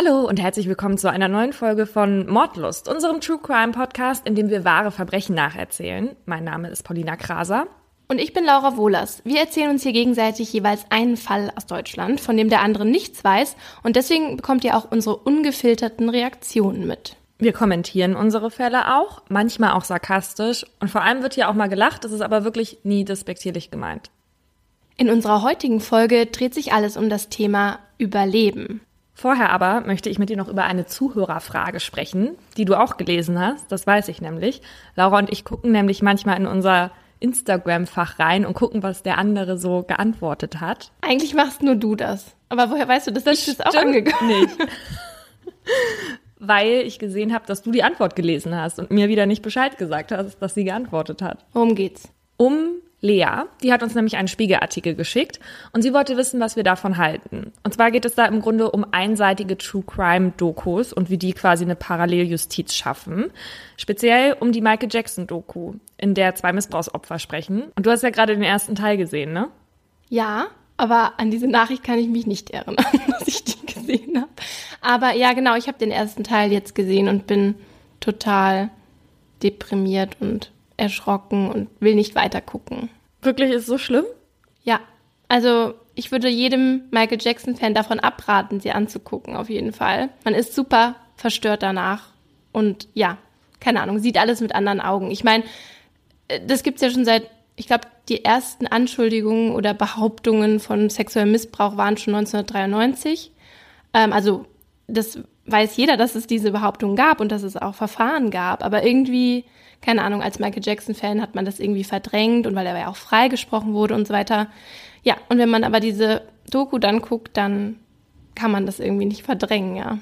Hallo und herzlich willkommen zu einer neuen Folge von Mordlust, unserem True Crime Podcast, in dem wir wahre Verbrechen nacherzählen. Mein Name ist Paulina Kraser. Und ich bin Laura Wohlers. Wir erzählen uns hier gegenseitig jeweils einen Fall aus Deutschland, von dem der andere nichts weiß. Und deswegen bekommt ihr auch unsere ungefilterten Reaktionen mit. Wir kommentieren unsere Fälle auch, manchmal auch sarkastisch. Und vor allem wird hier auch mal gelacht, das ist aber wirklich nie despektierlich gemeint. In unserer heutigen Folge dreht sich alles um das Thema Überleben. Vorher aber möchte ich mit dir noch über eine Zuhörerfrage sprechen, die du auch gelesen hast. Das weiß ich nämlich. Laura und ich gucken nämlich manchmal in unser Instagram-Fach rein und gucken, was der andere so geantwortet hat. Eigentlich machst nur du das. Aber woher weißt du, dass das ist auch angekommen? Nicht. Weil ich gesehen habe, dass du die Antwort gelesen hast und mir wieder nicht Bescheid gesagt hast, dass sie geantwortet hat. Worum geht's? Um Lea, die hat uns nämlich einen Spiegelartikel geschickt und sie wollte wissen, was wir davon halten. Und zwar geht es da im Grunde um einseitige True Crime Dokus und wie die quasi eine Paralleljustiz schaffen. Speziell um die Michael Jackson Doku, in der zwei Missbrauchsopfer sprechen. Und du hast ja gerade den ersten Teil gesehen, ne? Ja, aber an diese Nachricht kann ich mich nicht erinnern, dass ich die gesehen habe. Aber ja, genau, ich habe den ersten Teil jetzt gesehen und bin total deprimiert und erschrocken und will nicht weiter gucken. Wirklich ist es so schlimm? Ja, also ich würde jedem Michael Jackson-Fan davon abraten, sie anzugucken, auf jeden Fall. Man ist super verstört danach und ja, keine Ahnung, sieht alles mit anderen Augen. Ich meine, äh, das gibt's ja schon seit, ich glaube, die ersten Anschuldigungen oder Behauptungen von sexuellem Missbrauch waren schon 1993. Ähm, also das weiß jeder, dass es diese Behauptung gab und dass es auch Verfahren gab, aber irgendwie keine Ahnung, als Michael Jackson-Fan hat man das irgendwie verdrängt und weil er ja auch freigesprochen wurde und so weiter. Ja, und wenn man aber diese Doku dann guckt, dann kann man das irgendwie nicht verdrängen, ja.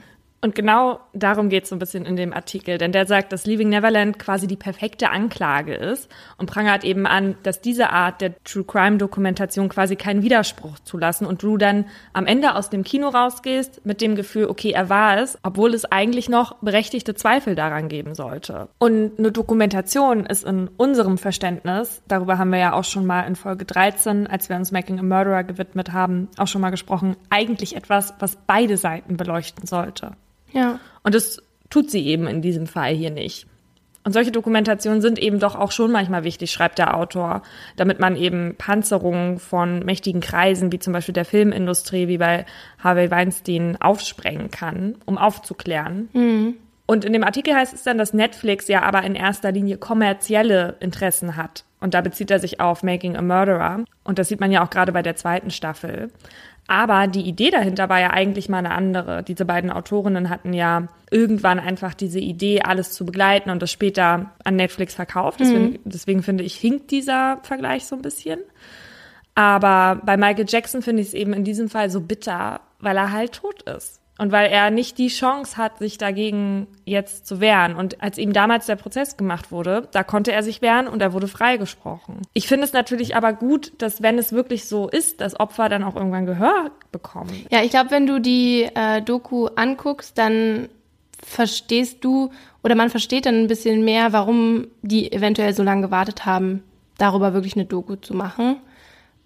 Und genau darum geht es so ein bisschen in dem Artikel, denn der sagt, dass Leaving Neverland quasi die perfekte Anklage ist und prangert eben an, dass diese Art der True Crime Dokumentation quasi keinen Widerspruch zulassen und du dann am Ende aus dem Kino rausgehst mit dem Gefühl, okay, er war es, obwohl es eigentlich noch berechtigte Zweifel daran geben sollte. Und eine Dokumentation ist in unserem Verständnis, darüber haben wir ja auch schon mal in Folge 13, als wir uns Making a Murderer gewidmet haben, auch schon mal gesprochen, eigentlich etwas, was beide Seiten beleuchten sollte. Ja. Und das tut sie eben in diesem Fall hier nicht. Und solche Dokumentationen sind eben doch auch schon manchmal wichtig, schreibt der Autor, damit man eben Panzerungen von mächtigen Kreisen, wie zum Beispiel der Filmindustrie, wie bei Harvey Weinstein, aufsprengen kann, um aufzuklären. Mhm. Und in dem Artikel heißt es dann, dass Netflix ja aber in erster Linie kommerzielle Interessen hat. Und da bezieht er sich auf Making a Murderer. Und das sieht man ja auch gerade bei der zweiten Staffel. Aber die Idee dahinter war ja eigentlich mal eine andere. Diese beiden Autorinnen hatten ja irgendwann einfach diese Idee, alles zu begleiten und das später an Netflix verkauft. Deswegen, mhm. deswegen finde ich, hinkt dieser Vergleich so ein bisschen. Aber bei Michael Jackson finde ich es eben in diesem Fall so bitter, weil er halt tot ist. Und weil er nicht die Chance hat, sich dagegen jetzt zu wehren. Und als ihm damals der Prozess gemacht wurde, da konnte er sich wehren und er wurde freigesprochen. Ich finde es natürlich aber gut, dass wenn es wirklich so ist, dass Opfer dann auch irgendwann Gehör bekommen. Ja, ich glaube, wenn du die äh, Doku anguckst, dann verstehst du oder man versteht dann ein bisschen mehr, warum die eventuell so lange gewartet haben, darüber wirklich eine Doku zu machen.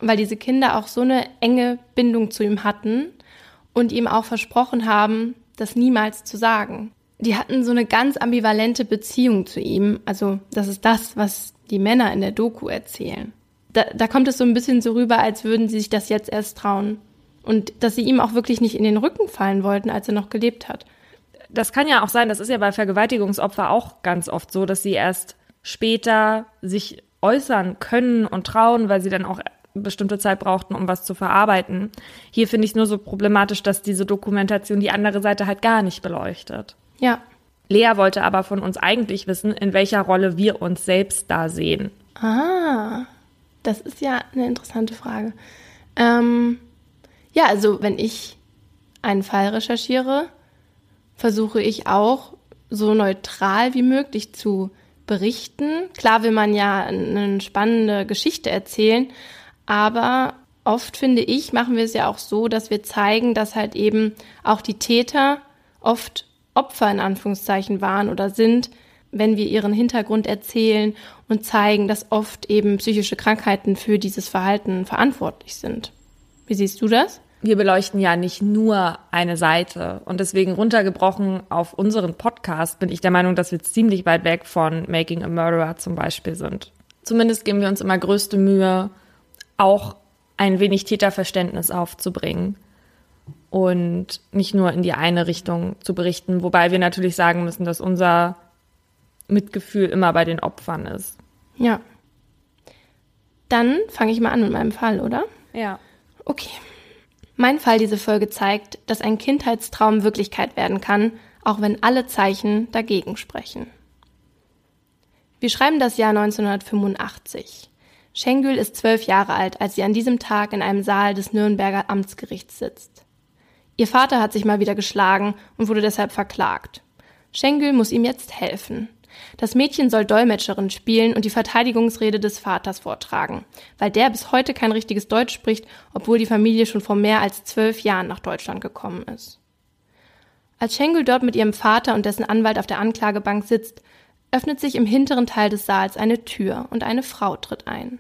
Weil diese Kinder auch so eine enge Bindung zu ihm hatten und ihm auch versprochen haben, das niemals zu sagen. Die hatten so eine ganz ambivalente Beziehung zu ihm. Also das ist das, was die Männer in der Doku erzählen. Da, da kommt es so ein bisschen so rüber, als würden sie sich das jetzt erst trauen. Und dass sie ihm auch wirklich nicht in den Rücken fallen wollten, als er noch gelebt hat. Das kann ja auch sein, das ist ja bei Vergewaltigungsopfer auch ganz oft so, dass sie erst später sich äußern können und trauen, weil sie dann auch bestimmte Zeit brauchten, um was zu verarbeiten. Hier finde ich es nur so problematisch, dass diese Dokumentation die andere Seite halt gar nicht beleuchtet. Ja. Lea wollte aber von uns eigentlich wissen, in welcher Rolle wir uns selbst da sehen. Ah, das ist ja eine interessante Frage. Ähm, ja, also wenn ich einen Fall recherchiere, versuche ich auch so neutral wie möglich zu berichten. Klar will man ja eine spannende Geschichte erzählen, aber oft finde ich, machen wir es ja auch so, dass wir zeigen, dass halt eben auch die Täter oft Opfer in Anführungszeichen waren oder sind, wenn wir ihren Hintergrund erzählen und zeigen, dass oft eben psychische Krankheiten für dieses Verhalten verantwortlich sind. Wie siehst du das? wir beleuchten ja nicht nur eine Seite. Und deswegen runtergebrochen auf unseren Podcast bin ich der Meinung, dass wir ziemlich weit weg von Making a Murderer zum Beispiel sind. Zumindest geben wir uns immer größte Mühe, auch ein wenig Täterverständnis aufzubringen und nicht nur in die eine Richtung zu berichten, wobei wir natürlich sagen müssen, dass unser Mitgefühl immer bei den Opfern ist. Ja. Dann fange ich mal an mit meinem Fall, oder? Ja. Okay. Mein Fall diese Folge zeigt, dass ein Kindheitstraum Wirklichkeit werden kann, auch wenn alle Zeichen dagegen sprechen. Wir schreiben das Jahr 1985. Schengül ist zwölf Jahre alt, als sie an diesem Tag in einem Saal des Nürnberger Amtsgerichts sitzt. Ihr Vater hat sich mal wieder geschlagen und wurde deshalb verklagt. Schengül muss ihm jetzt helfen. Das Mädchen soll Dolmetscherin spielen und die Verteidigungsrede des Vaters vortragen, weil der bis heute kein richtiges Deutsch spricht, obwohl die Familie schon vor mehr als zwölf Jahren nach Deutschland gekommen ist. Als Schengel dort mit ihrem Vater und dessen Anwalt auf der Anklagebank sitzt, öffnet sich im hinteren Teil des Saals eine Tür und eine Frau tritt ein.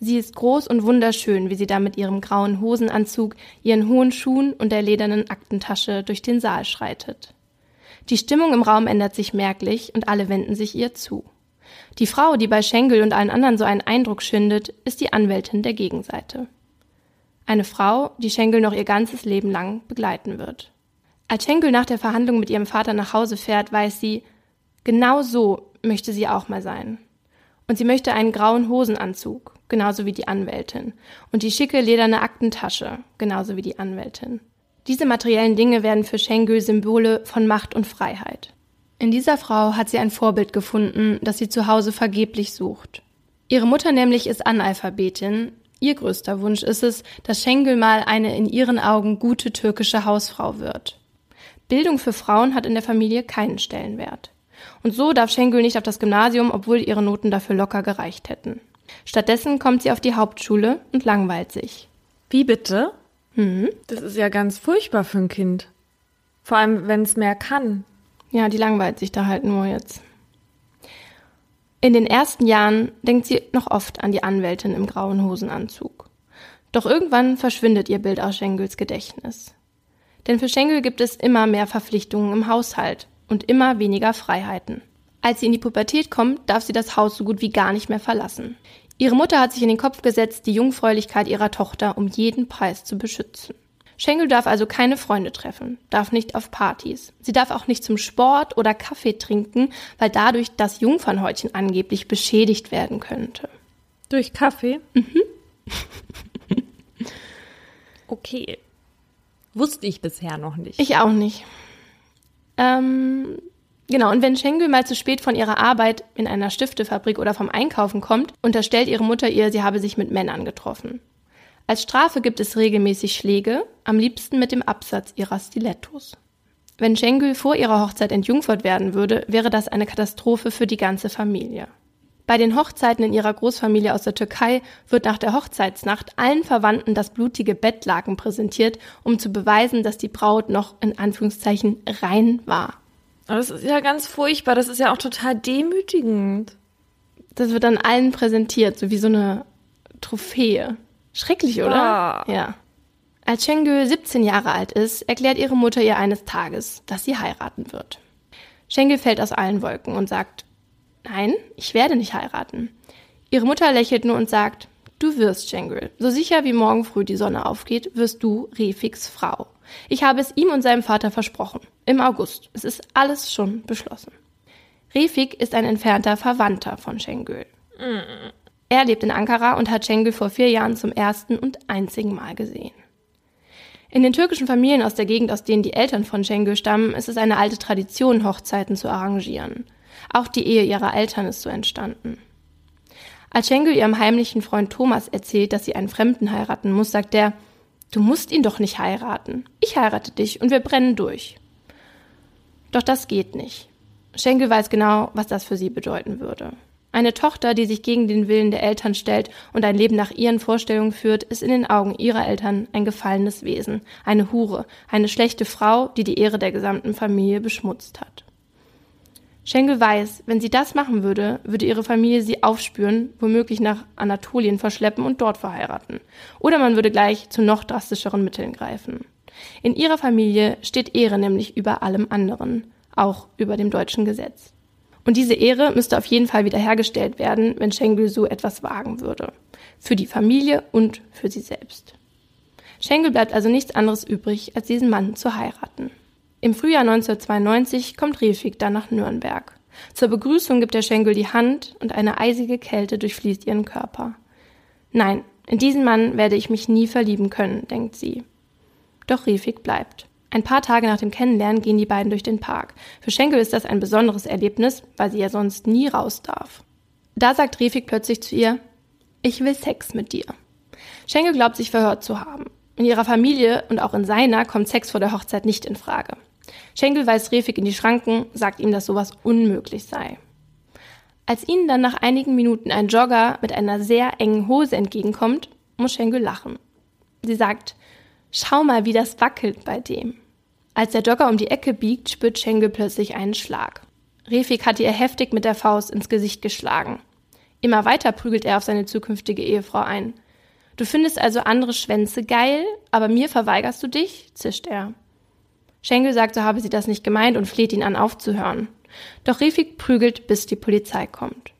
Sie ist groß und wunderschön, wie sie da mit ihrem grauen Hosenanzug, ihren hohen Schuhen und der ledernen Aktentasche durch den Saal schreitet. Die Stimmung im Raum ändert sich merklich und alle wenden sich ihr zu. Die Frau, die bei Schenkel und allen anderen so einen Eindruck schindet, ist die Anwältin der Gegenseite. Eine Frau, die Schenkel noch ihr ganzes Leben lang begleiten wird. Als Schenkel nach der Verhandlung mit ihrem Vater nach Hause fährt, weiß sie, genau so möchte sie auch mal sein. Und sie möchte einen grauen Hosenanzug, genauso wie die Anwältin, und die schicke lederne Aktentasche, genauso wie die Anwältin. Diese materiellen Dinge werden für Schengül Symbole von Macht und Freiheit. In dieser Frau hat sie ein Vorbild gefunden, das sie zu Hause vergeblich sucht. Ihre Mutter nämlich ist Analphabetin. Ihr größter Wunsch ist es, dass Schengül mal eine in ihren Augen gute türkische Hausfrau wird. Bildung für Frauen hat in der Familie keinen Stellenwert. Und so darf Schengül nicht auf das Gymnasium, obwohl ihre Noten dafür locker gereicht hätten. Stattdessen kommt sie auf die Hauptschule und langweilt sich. Wie bitte? Mhm. Das ist ja ganz furchtbar für ein Kind. Vor allem, wenn es mehr kann. Ja, die langweilt sich da halt nur jetzt. In den ersten Jahren denkt sie noch oft an die Anwältin im grauen Hosenanzug. Doch irgendwann verschwindet ihr Bild aus Schengels Gedächtnis. Denn für Schengel gibt es immer mehr Verpflichtungen im Haushalt und immer weniger Freiheiten. Als sie in die Pubertät kommt, darf sie das Haus so gut wie gar nicht mehr verlassen. Ihre Mutter hat sich in den Kopf gesetzt, die Jungfräulichkeit ihrer Tochter um jeden Preis zu beschützen. Schenkel darf also keine Freunde treffen, darf nicht auf Partys. Sie darf auch nicht zum Sport oder Kaffee trinken, weil dadurch das Jungfernhäutchen angeblich beschädigt werden könnte. Durch Kaffee? Mhm. okay. Wusste ich bisher noch nicht. Ich auch nicht. Ähm, Genau, und wenn Schengül mal zu spät von ihrer Arbeit in einer Stiftefabrik oder vom Einkaufen kommt, unterstellt ihre Mutter ihr, sie habe sich mit Männern getroffen. Als Strafe gibt es regelmäßig Schläge, am liebsten mit dem Absatz ihrer Stilettos. Wenn Schengül vor ihrer Hochzeit entjungfert werden würde, wäre das eine Katastrophe für die ganze Familie. Bei den Hochzeiten in ihrer Großfamilie aus der Türkei wird nach der Hochzeitsnacht allen Verwandten das blutige Bettlaken präsentiert, um zu beweisen, dass die Braut noch in Anführungszeichen rein war. Aber das ist ja ganz furchtbar. Das ist ja auch total demütigend. Das wird dann allen präsentiert, so wie so eine Trophäe. Schrecklich, oder? Ah. Ja. Als Şengül 17 Jahre alt ist, erklärt ihre Mutter ihr eines Tages, dass sie heiraten wird. Şengül fällt aus allen Wolken und sagt, nein, ich werde nicht heiraten. Ihre Mutter lächelt nur und sagt, du wirst, Şengül. So sicher wie morgen früh die Sonne aufgeht, wirst du Refiks Frau. Ich habe es ihm und seinem Vater versprochen. Im August. Es ist alles schon beschlossen. Refik ist ein entfernter Verwandter von. Mm. Er lebt in Ankara und hat Şengül vor vier Jahren zum ersten und einzigen Mal gesehen. In den türkischen Familien aus der Gegend, aus denen die Eltern von Şengül stammen, ist es eine alte Tradition, Hochzeiten zu arrangieren. Auch die Ehe ihrer Eltern ist so entstanden. Als Şengül ihrem heimlichen Freund Thomas erzählt, dass sie einen Fremden heiraten muss, sagt er, Du musst ihn doch nicht heiraten. Ich heirate dich und wir brennen durch. Doch das geht nicht. Schenkel weiß genau, was das für sie bedeuten würde. Eine Tochter, die sich gegen den Willen der Eltern stellt und ein Leben nach ihren Vorstellungen führt, ist in den Augen ihrer Eltern ein gefallenes Wesen, eine Hure, eine schlechte Frau, die die Ehre der gesamten Familie beschmutzt hat. Schenkel weiß, wenn sie das machen würde, würde ihre Familie sie aufspüren, womöglich nach Anatolien verschleppen und dort verheiraten. Oder man würde gleich zu noch drastischeren Mitteln greifen. In ihrer Familie steht Ehre nämlich über allem anderen, auch über dem deutschen Gesetz. Und diese Ehre müsste auf jeden Fall wiederhergestellt werden, wenn Schenkel so etwas wagen würde. Für die Familie und für sie selbst. Schenkel bleibt also nichts anderes übrig, als diesen Mann zu heiraten. Im Frühjahr 1992 kommt Refik dann nach Nürnberg. Zur Begrüßung gibt der Schenkel die Hand und eine eisige Kälte durchfließt ihren Körper. Nein, in diesen Mann werde ich mich nie verlieben können, denkt sie. Doch Refik bleibt. Ein paar Tage nach dem Kennenlernen gehen die beiden durch den Park. Für Schenkel ist das ein besonderes Erlebnis, weil sie ja sonst nie raus darf. Da sagt Refik plötzlich zu ihr, ich will Sex mit dir. Schenkel glaubt sich verhört zu haben. In ihrer Familie und auch in seiner kommt Sex vor der Hochzeit nicht in Frage. Schenkel weist Refik in die Schranken, sagt ihm, dass sowas unmöglich sei. Als ihnen dann nach einigen Minuten ein Jogger mit einer sehr engen Hose entgegenkommt, muss Schenkel lachen. Sie sagt, Schau mal, wie das wackelt bei dem. Als der Jogger um die Ecke biegt, spürt Schenkel plötzlich einen Schlag. Refik hatte ihr heftig mit der Faust ins Gesicht geschlagen. Immer weiter prügelt er auf seine zukünftige Ehefrau ein. Du findest also andere Schwänze geil, aber mir verweigerst du dich? zischt er. Schenkel sagt, so habe sie das nicht gemeint und fleht ihn an, aufzuhören. Doch Refik prügelt, bis die Polizei kommt.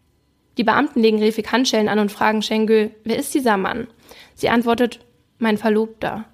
Die Beamten legen Refik Handschellen an und fragen Schenkel, wer ist dieser Mann? Sie antwortet, mein Verlobter.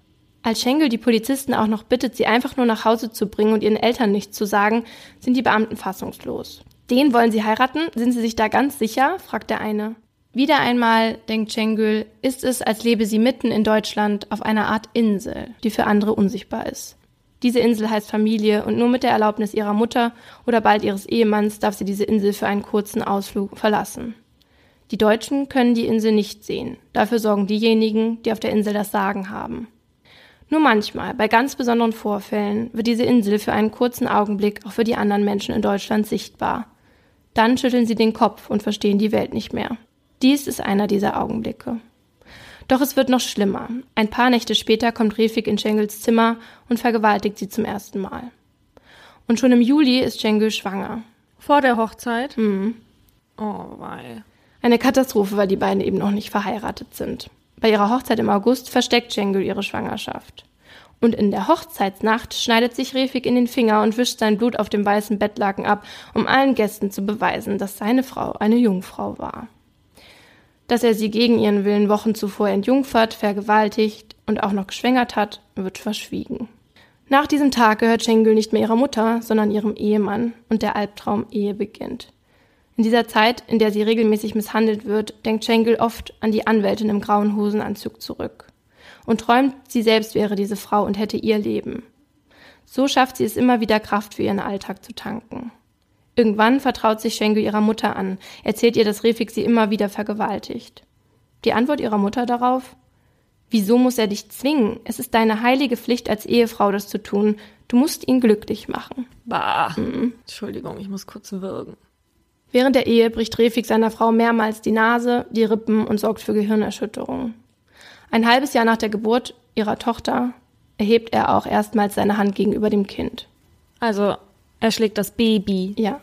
Als Schenkel die Polizisten auch noch bittet, sie einfach nur nach Hause zu bringen und ihren Eltern nichts zu sagen, sind die Beamten fassungslos. Den wollen sie heiraten? Sind sie sich da ganz sicher? fragt der eine. Wieder einmal, denkt Schenkel, ist es, als lebe sie mitten in Deutschland auf einer Art Insel, die für andere unsichtbar ist. Diese Insel heißt Familie und nur mit der Erlaubnis ihrer Mutter oder bald ihres Ehemanns darf sie diese Insel für einen kurzen Ausflug verlassen. Die Deutschen können die Insel nicht sehen. Dafür sorgen diejenigen, die auf der Insel das Sagen haben. Nur manchmal, bei ganz besonderen Vorfällen, wird diese Insel für einen kurzen Augenblick auch für die anderen Menschen in Deutschland sichtbar. Dann schütteln sie den Kopf und verstehen die Welt nicht mehr. Dies ist einer dieser Augenblicke. Doch es wird noch schlimmer. Ein paar Nächte später kommt Refik in Schengels Zimmer und vergewaltigt sie zum ersten Mal. Und schon im Juli ist Schengel schwanger. Vor der Hochzeit? Mhm. Oh, weil. Eine Katastrophe, weil die beiden eben noch nicht verheiratet sind. Bei ihrer Hochzeit im August versteckt Cengül ihre Schwangerschaft. Und in der Hochzeitsnacht schneidet sich Refik in den Finger und wischt sein Blut auf dem weißen Bettlaken ab, um allen Gästen zu beweisen, dass seine Frau eine Jungfrau war. Dass er sie gegen ihren Willen Wochen zuvor entjungfert, vergewaltigt und auch noch geschwängert hat, wird verschwiegen. Nach diesem Tag gehört Schengel nicht mehr ihrer Mutter, sondern ihrem Ehemann und der Albtraum Ehe beginnt. In dieser Zeit, in der sie regelmäßig misshandelt wird, denkt Schenkel oft an die Anwältin im grauen Hosenanzug zurück und träumt, sie selbst wäre diese Frau und hätte ihr Leben. So schafft sie es immer wieder Kraft für ihren Alltag zu tanken. Irgendwann vertraut sich Schenkel ihrer Mutter an, erzählt ihr, dass Refik sie immer wieder vergewaltigt. Die Antwort ihrer Mutter darauf? Wieso muss er dich zwingen? Es ist deine heilige Pflicht als Ehefrau, das zu tun. Du musst ihn glücklich machen. Bah. Mhm. Entschuldigung, ich muss kurz würgen. Während der Ehe bricht Refik seiner Frau mehrmals die Nase, die Rippen und sorgt für Gehirnerschütterungen. Ein halbes Jahr nach der Geburt ihrer Tochter erhebt er auch erstmals seine Hand gegenüber dem Kind. Also er schlägt das Baby. Ja,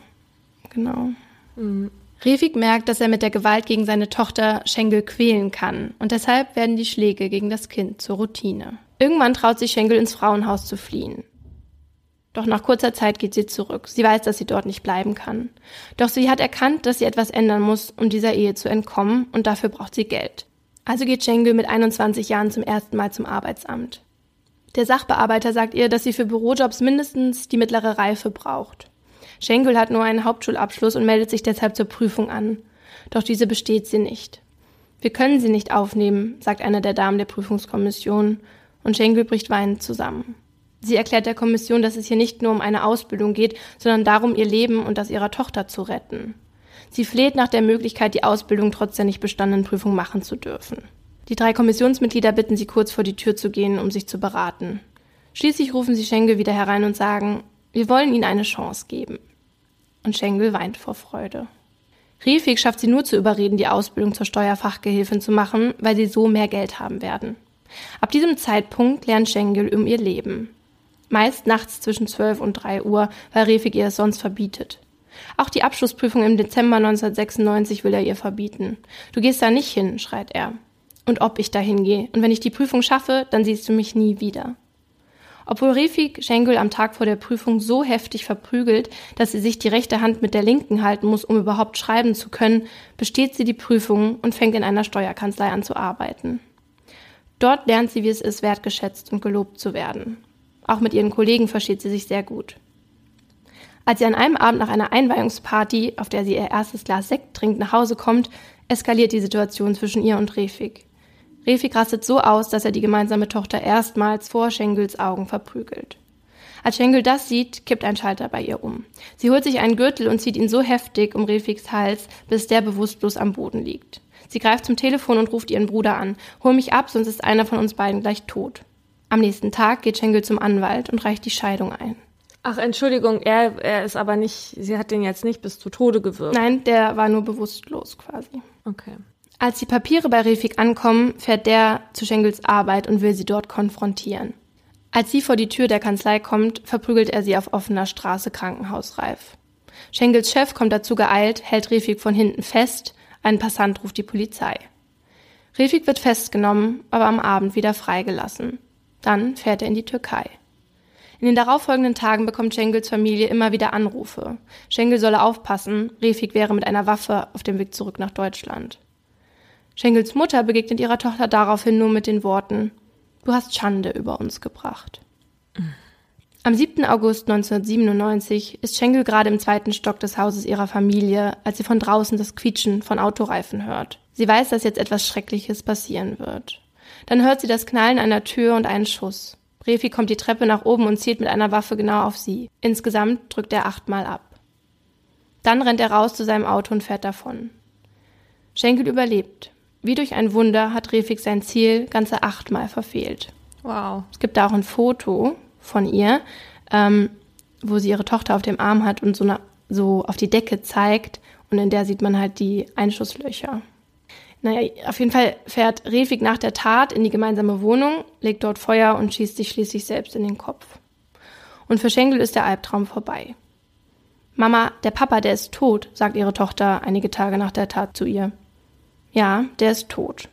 genau. Mhm. Refik merkt, dass er mit der Gewalt gegen seine Tochter Schenkel quälen kann und deshalb werden die Schläge gegen das Kind zur Routine. Irgendwann traut sich Schenkel ins Frauenhaus zu fliehen. Doch nach kurzer Zeit geht sie zurück. Sie weiß, dass sie dort nicht bleiben kann. Doch sie hat erkannt, dass sie etwas ändern muss, um dieser Ehe zu entkommen, und dafür braucht sie Geld. Also geht Schenkel mit 21 Jahren zum ersten Mal zum Arbeitsamt. Der Sachbearbeiter sagt ihr, dass sie für Bürojobs mindestens die mittlere Reife braucht. Schenkel hat nur einen Hauptschulabschluss und meldet sich deshalb zur Prüfung an. Doch diese besteht sie nicht. Wir können sie nicht aufnehmen, sagt eine der Damen der Prüfungskommission, und Schenkel bricht weinend zusammen. Sie erklärt der Kommission, dass es hier nicht nur um eine Ausbildung geht, sondern darum, ihr Leben und das ihrer Tochter zu retten. Sie fleht nach der Möglichkeit, die Ausbildung trotz der nicht bestandenen Prüfung machen zu dürfen. Die drei Kommissionsmitglieder bitten sie kurz vor die Tür zu gehen, um sich zu beraten. Schließlich rufen sie Schenkel wieder herein und sagen, wir wollen ihnen eine Chance geben. Und Schenkel weint vor Freude. Refik schafft sie nur zu überreden, die Ausbildung zur Steuerfachgehilfin zu machen, weil sie so mehr Geld haben werden. Ab diesem Zeitpunkt lernt Schenkel um ihr Leben. Meist nachts zwischen 12 und 3 Uhr, weil Refik ihr es sonst verbietet. Auch die Abschlussprüfung im Dezember 1996 will er ihr verbieten. Du gehst da nicht hin, schreit er. Und ob ich da hingehe. Und wenn ich die Prüfung schaffe, dann siehst du mich nie wieder. Obwohl Refik Schenkel am Tag vor der Prüfung so heftig verprügelt, dass sie sich die rechte Hand mit der linken halten muss, um überhaupt schreiben zu können, besteht sie die Prüfung und fängt in einer Steuerkanzlei an zu arbeiten. Dort lernt sie, wie es ist, wertgeschätzt und gelobt zu werden. Auch mit ihren Kollegen versteht sie sich sehr gut. Als sie an einem Abend nach einer Einweihungsparty, auf der sie ihr erstes Glas Sekt trinkt, nach Hause kommt, eskaliert die Situation zwischen ihr und Refik. Refik rastet so aus, dass er die gemeinsame Tochter erstmals vor Schengels Augen verprügelt. Als Schengel das sieht, kippt ein Schalter bei ihr um. Sie holt sich einen Gürtel und zieht ihn so heftig um Refiks Hals, bis der bewusstlos am Boden liegt. Sie greift zum Telefon und ruft ihren Bruder an. Hol mich ab, sonst ist einer von uns beiden gleich tot. Am nächsten Tag geht Schengel zum Anwalt und reicht die Scheidung ein. Ach, Entschuldigung, er, er ist aber nicht, sie hat den jetzt nicht bis zu Tode gewirkt. Nein, der war nur bewusstlos quasi. Okay. Als die Papiere bei Refik ankommen, fährt der zu Schengels Arbeit und will sie dort konfrontieren. Als sie vor die Tür der Kanzlei kommt, verprügelt er sie auf offener Straße krankenhausreif. Schengels Chef kommt dazu geeilt, hält Refik von hinten fest, ein Passant ruft die Polizei. Refik wird festgenommen, aber am Abend wieder freigelassen. Dann fährt er in die Türkei. In den darauffolgenden Tagen bekommt Schengels Familie immer wieder Anrufe. Schengel solle aufpassen, Refik wäre mit einer Waffe auf dem Weg zurück nach Deutschland. Schengels Mutter begegnet ihrer Tochter daraufhin nur mit den Worten Du hast Schande über uns gebracht. Am 7. August 1997 ist Schengel gerade im zweiten Stock des Hauses ihrer Familie, als sie von draußen das Quietschen von Autoreifen hört. Sie weiß, dass jetzt etwas Schreckliches passieren wird. Dann hört sie das Knallen einer Tür und einen Schuss. Refi kommt die Treppe nach oben und zielt mit einer Waffe genau auf sie. Insgesamt drückt er achtmal ab. Dann rennt er raus zu seinem Auto und fährt davon. Schenkel überlebt. Wie durch ein Wunder hat Refik sein Ziel ganze achtmal verfehlt. Wow. Es gibt da auch ein Foto von ihr, ähm, wo sie ihre Tochter auf dem Arm hat und so, eine, so auf die Decke zeigt und in der sieht man halt die Einschusslöcher. Naja, auf jeden Fall fährt Refik nach der Tat in die gemeinsame Wohnung, legt dort Feuer und schießt sich schließlich selbst in den Kopf. Und für Schenkel ist der Albtraum vorbei. Mama, der Papa, der ist tot, sagt ihre Tochter einige Tage nach der Tat zu ihr. Ja, der ist tot.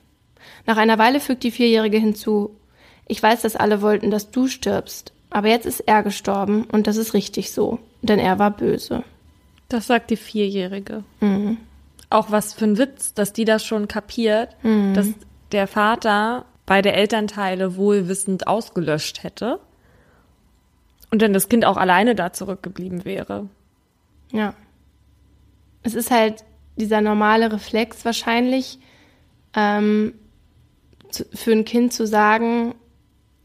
Nach einer Weile fügt die Vierjährige hinzu, ich weiß, dass alle wollten, dass du stirbst, aber jetzt ist er gestorben und das ist richtig so, denn er war böse. Das sagt die Vierjährige. Mhm auch was für ein Witz, dass die das schon kapiert, mhm. dass der Vater beide Elternteile wohlwissend ausgelöscht hätte und dann das Kind auch alleine da zurückgeblieben wäre. Ja. Es ist halt dieser normale Reflex wahrscheinlich, ähm, zu, für ein Kind zu sagen,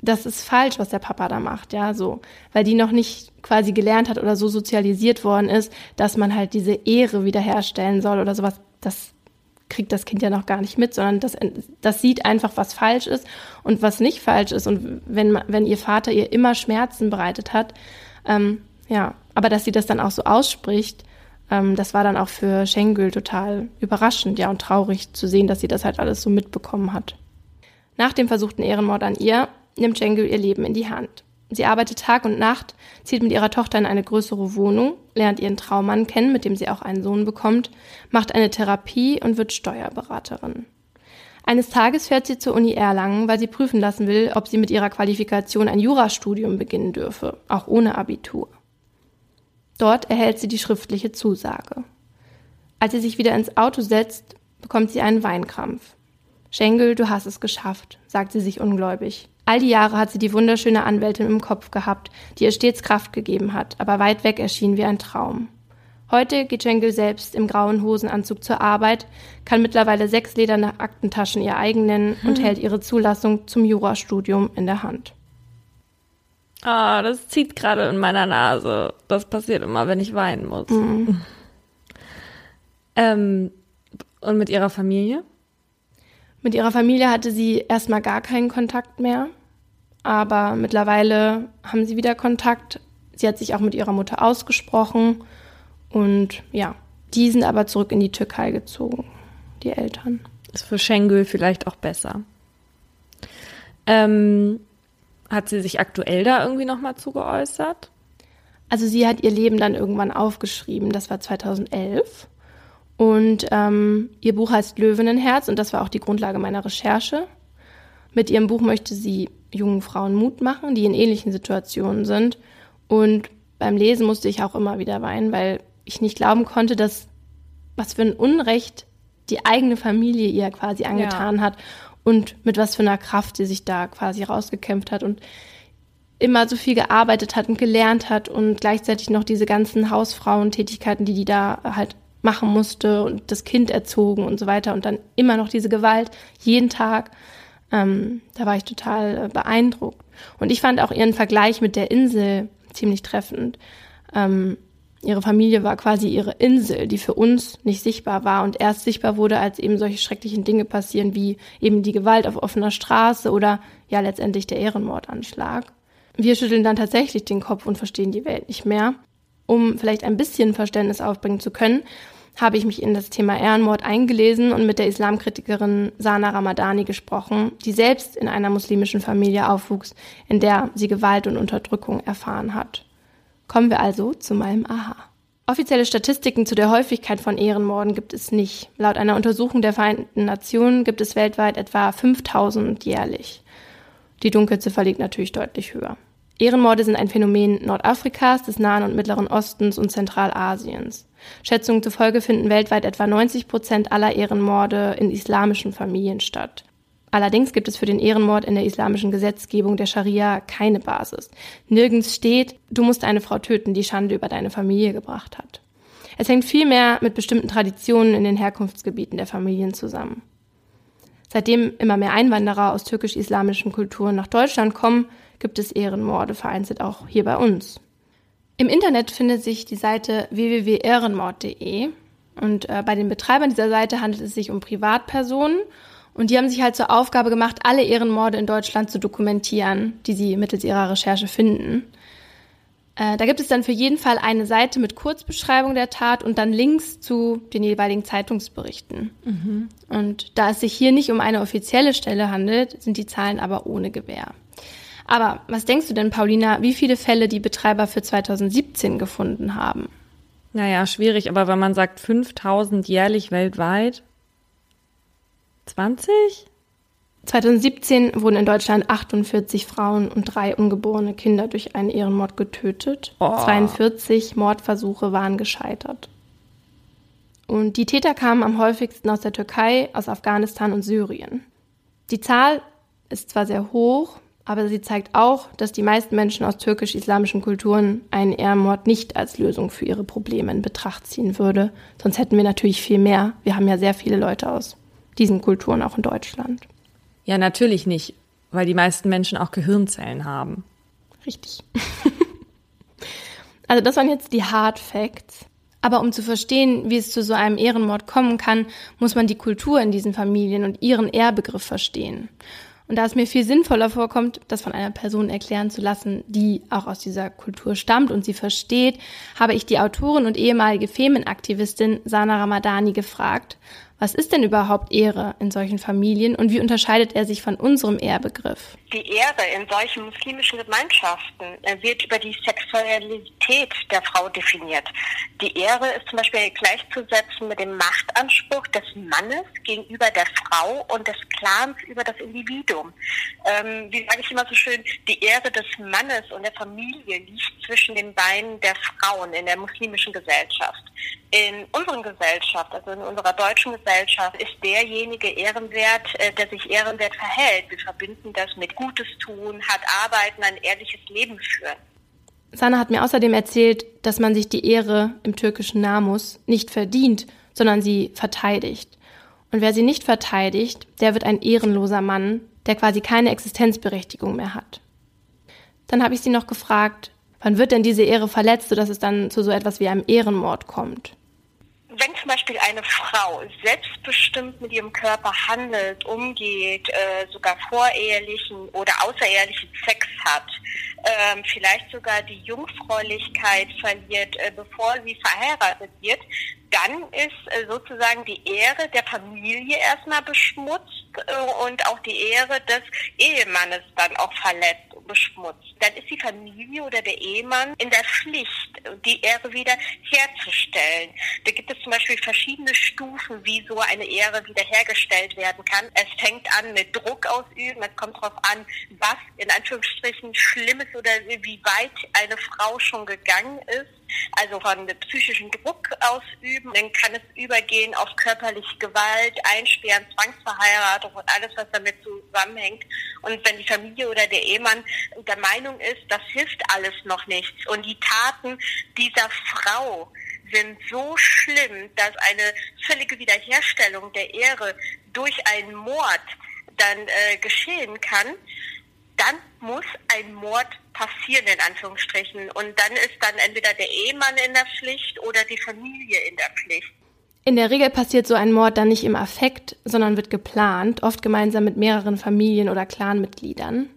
das ist falsch, was der Papa da macht, ja, so, weil die noch nicht quasi gelernt hat oder so sozialisiert worden ist, dass man halt diese Ehre wiederherstellen soll oder sowas. Das kriegt das Kind ja noch gar nicht mit, sondern das, das sieht einfach, was falsch ist und was nicht falsch ist. Und wenn, wenn ihr Vater ihr immer Schmerzen bereitet hat, ähm, ja, aber dass sie das dann auch so ausspricht, ähm, das war dann auch für Schengül total überraschend, ja, und traurig zu sehen, dass sie das halt alles so mitbekommen hat. Nach dem versuchten Ehrenmord an ihr nimmt Jengel ihr Leben in die Hand. Sie arbeitet Tag und Nacht, zieht mit ihrer Tochter in eine größere Wohnung, lernt ihren Traummann kennen, mit dem sie auch einen Sohn bekommt, macht eine Therapie und wird Steuerberaterin. Eines Tages fährt sie zur Uni Erlangen, weil sie prüfen lassen will, ob sie mit ihrer Qualifikation ein Jurastudium beginnen dürfe, auch ohne Abitur. Dort erhält sie die schriftliche Zusage. Als sie sich wieder ins Auto setzt, bekommt sie einen Weinkrampf. Schengel, du hast es geschafft, sagt sie sich ungläubig. All die Jahre hat sie die wunderschöne Anwältin im Kopf gehabt, die ihr stets Kraft gegeben hat, aber weit weg erschien wie ein Traum. Heute geht Schenkel selbst im grauen Hosenanzug zur Arbeit, kann mittlerweile sechs lederne Aktentaschen ihr eigen nennen und hm. hält ihre Zulassung zum Jurastudium in der Hand. Ah, das zieht gerade in meiner Nase. Das passiert immer, wenn ich weinen muss. Mhm. Ähm, und mit ihrer Familie? Mit ihrer Familie hatte sie erstmal gar keinen Kontakt mehr aber mittlerweile haben sie wieder Kontakt. Sie hat sich auch mit ihrer Mutter ausgesprochen und ja, die sind aber zurück in die Türkei gezogen, die Eltern. Ist für Schengül vielleicht auch besser. Ähm, hat sie sich aktuell da irgendwie nochmal zugeäußert? Also sie hat ihr Leben dann irgendwann aufgeschrieben, das war 2011. Und ähm, ihr Buch heißt Löwenenherz und das war auch die Grundlage meiner Recherche. Mit ihrem Buch möchte sie jungen Frauen Mut machen, die in ähnlichen Situationen sind. Und beim Lesen musste ich auch immer wieder weinen, weil ich nicht glauben konnte, dass was für ein Unrecht die eigene Familie ihr quasi angetan ja. hat und mit was für einer Kraft sie sich da quasi rausgekämpft hat und immer so viel gearbeitet hat und gelernt hat und gleichzeitig noch diese ganzen Hausfrauentätigkeiten, die die da halt machen musste und das Kind erzogen und so weiter und dann immer noch diese Gewalt jeden Tag. Ähm, da war ich total äh, beeindruckt. Und ich fand auch ihren Vergleich mit der Insel ziemlich treffend. Ähm, ihre Familie war quasi ihre Insel, die für uns nicht sichtbar war und erst sichtbar wurde, als eben solche schrecklichen Dinge passieren, wie eben die Gewalt auf offener Straße oder ja letztendlich der Ehrenmordanschlag. Wir schütteln dann tatsächlich den Kopf und verstehen die Welt nicht mehr. Um vielleicht ein bisschen Verständnis aufbringen zu können, habe ich mich in das Thema Ehrenmord eingelesen und mit der Islamkritikerin Sana Ramadani gesprochen, die selbst in einer muslimischen Familie aufwuchs, in der sie Gewalt und Unterdrückung erfahren hat. Kommen wir also zu meinem Aha. Offizielle Statistiken zu der Häufigkeit von Ehrenmorden gibt es nicht. Laut einer Untersuchung der Vereinten Nationen gibt es weltweit etwa 5000 jährlich. Die Dunkelziffer liegt natürlich deutlich höher. Ehrenmorde sind ein Phänomen Nordafrikas, des Nahen und Mittleren Ostens und Zentralasiens. Schätzungen zufolge finden weltweit etwa 90 Prozent aller Ehrenmorde in islamischen Familien statt. Allerdings gibt es für den Ehrenmord in der islamischen Gesetzgebung der Scharia keine Basis. Nirgends steht, du musst eine Frau töten, die Schande über deine Familie gebracht hat. Es hängt vielmehr mit bestimmten Traditionen in den Herkunftsgebieten der Familien zusammen. Seitdem immer mehr Einwanderer aus türkisch-islamischen Kulturen nach Deutschland kommen, gibt es Ehrenmorde vereinzelt auch hier bei uns. Im Internet findet sich die Seite www.ehrenmord.de und äh, bei den Betreibern dieser Seite handelt es sich um Privatpersonen und die haben sich halt zur Aufgabe gemacht, alle Ehrenmorde in Deutschland zu dokumentieren, die sie mittels ihrer Recherche finden. Äh, da gibt es dann für jeden Fall eine Seite mit Kurzbeschreibung der Tat und dann Links zu den jeweiligen Zeitungsberichten. Mhm. Und da es sich hier nicht um eine offizielle Stelle handelt, sind die Zahlen aber ohne Gewähr. Aber was denkst du denn, Paulina, wie viele Fälle die Betreiber für 2017 gefunden haben? Naja, schwierig, aber wenn man sagt 5000 jährlich weltweit, 20? 2017 wurden in Deutschland 48 Frauen und drei ungeborene Kinder durch einen Ehrenmord getötet. Oh. 42 Mordversuche waren gescheitert. Und die Täter kamen am häufigsten aus der Türkei, aus Afghanistan und Syrien. Die Zahl ist zwar sehr hoch, aber sie zeigt auch, dass die meisten Menschen aus türkisch-islamischen Kulturen einen Ehrenmord nicht als Lösung für ihre Probleme in Betracht ziehen würde. Sonst hätten wir natürlich viel mehr. Wir haben ja sehr viele Leute aus diesen Kulturen auch in Deutschland. Ja, natürlich nicht, weil die meisten Menschen auch Gehirnzellen haben. Richtig. also das waren jetzt die Hard Facts. Aber um zu verstehen, wie es zu so einem Ehrenmord kommen kann, muss man die Kultur in diesen Familien und ihren Ehrbegriff verstehen. Und da es mir viel sinnvoller vorkommt, das von einer Person erklären zu lassen, die auch aus dieser Kultur stammt und sie versteht, habe ich die Autorin und ehemalige Femenaktivistin Sana Ramadani gefragt, was ist denn überhaupt Ehre in solchen Familien und wie unterscheidet er sich von unserem Ehrbegriff? Die Ehre in solchen muslimischen Gemeinschaften äh, wird über die Sexualität der Frau definiert. Die Ehre ist zum Beispiel gleichzusetzen mit dem Machtanspruch des Mannes gegenüber der Frau und des Clans über das Individuum. Ähm, wie sage ich immer so schön, die Ehre des Mannes und der Familie liegt zwischen den Beinen der Frauen in der muslimischen Gesellschaft. In unserer Gesellschaft, also in unserer deutschen Gesellschaft, ist derjenige ehrenwert, äh, der sich ehrenwert verhält. Wir verbinden das mit Gutes tun, hart arbeiten, ein ehrliches Leben führen. Sana hat mir außerdem erzählt, dass man sich die Ehre im türkischen Namus nicht verdient, sondern sie verteidigt. Und wer sie nicht verteidigt, der wird ein ehrenloser Mann, der quasi keine Existenzberechtigung mehr hat. Dann habe ich sie noch gefragt, wann wird denn diese Ehre verletzt, sodass es dann zu so etwas wie einem Ehrenmord kommt? Wenn zum Beispiel eine Frau selbstbestimmt mit ihrem Körper handelt, umgeht, äh, sogar vorehelichen oder außerehelichen Sex hat, ähm, vielleicht sogar die Jungfräulichkeit verliert, äh, bevor sie verheiratet wird, dann ist äh, sozusagen die Ehre der Familie erstmal beschmutzt äh, und auch die Ehre des Ehemannes dann auch verletzt beschmutzt. Dann ist die Familie oder der Ehemann in der Pflicht, die Ehre wieder herzustellen. Da gibt es zum Beispiel verschiedene Stufen, wie so eine Ehre wiederhergestellt werden kann. Es fängt an mit Druck ausüben, es kommt darauf an, was in Anführungsstrichen schlimm ist oder wie weit eine Frau schon gegangen ist also von psychischen Druck ausüben. Dann kann es übergehen auf körperliche Gewalt, Einsperren, Zwangsverheiratung und alles, was damit zusammenhängt. Und wenn die Familie oder der Ehemann der Meinung ist, das hilft alles noch nichts und die Taten dieser Frau sind so schlimm, dass eine völlige Wiederherstellung der Ehre durch einen Mord dann äh, geschehen kann, dann muss ein Mord passieren, in Anführungsstrichen. Und dann ist dann entweder der Ehemann in der Pflicht oder die Familie in der Pflicht. In der Regel passiert so ein Mord dann nicht im Affekt, sondern wird geplant, oft gemeinsam mit mehreren Familien oder Clanmitgliedern.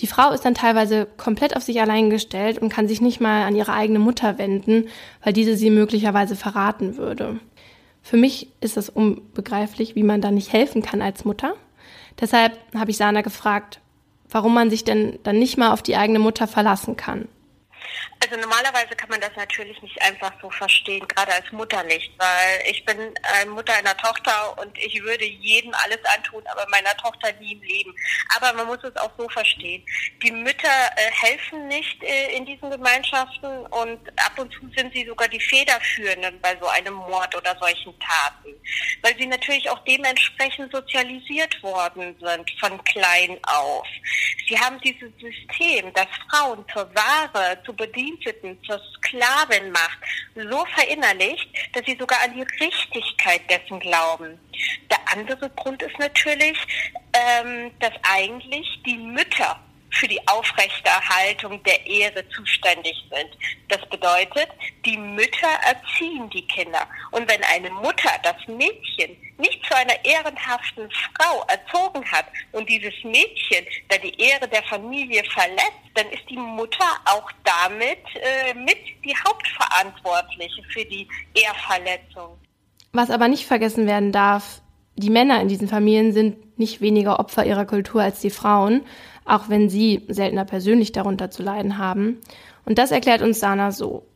Die Frau ist dann teilweise komplett auf sich allein gestellt und kann sich nicht mal an ihre eigene Mutter wenden, weil diese sie möglicherweise verraten würde. Für mich ist es unbegreiflich, wie man da nicht helfen kann als Mutter. Deshalb habe ich Sana gefragt, warum man sich denn dann nicht mal auf die eigene Mutter verlassen kann. Also normalerweise kann man das natürlich nicht einfach so verstehen, gerade als Mutter nicht, weil ich bin äh, Mutter einer Tochter und ich würde jedem alles antun, aber meiner Tochter nie im Leben. Aber man muss es auch so verstehen. Die Mütter äh, helfen nicht äh, in diesen Gemeinschaften und ab und zu sind sie sogar die Federführenden bei so einem Mord oder solchen Taten, weil sie natürlich auch dementsprechend sozialisiert worden sind von klein auf. Sie haben dieses System, dass Frauen zur Ware, zu Bediensteten, zur Sklavin macht, so verinnerlicht, dass sie sogar an die Richtigkeit dessen glauben. Der andere Grund ist natürlich, ähm, dass eigentlich die Mütter für die Aufrechterhaltung der Ehre zuständig sind. Das bedeutet, die Mütter erziehen die Kinder. Und wenn eine Mutter das Mädchen nicht zu einer ehrenhaften Frau erzogen hat und dieses Mädchen dann die Ehre der Familie verletzt, dann ist die Mutter auch damit äh, mit die Hauptverantwortliche für die Ehrverletzung. Was aber nicht vergessen werden darf, die Männer in diesen Familien sind nicht weniger Opfer ihrer Kultur als die Frauen, auch wenn sie seltener persönlich darunter zu leiden haben. Und das erklärt uns Sana so.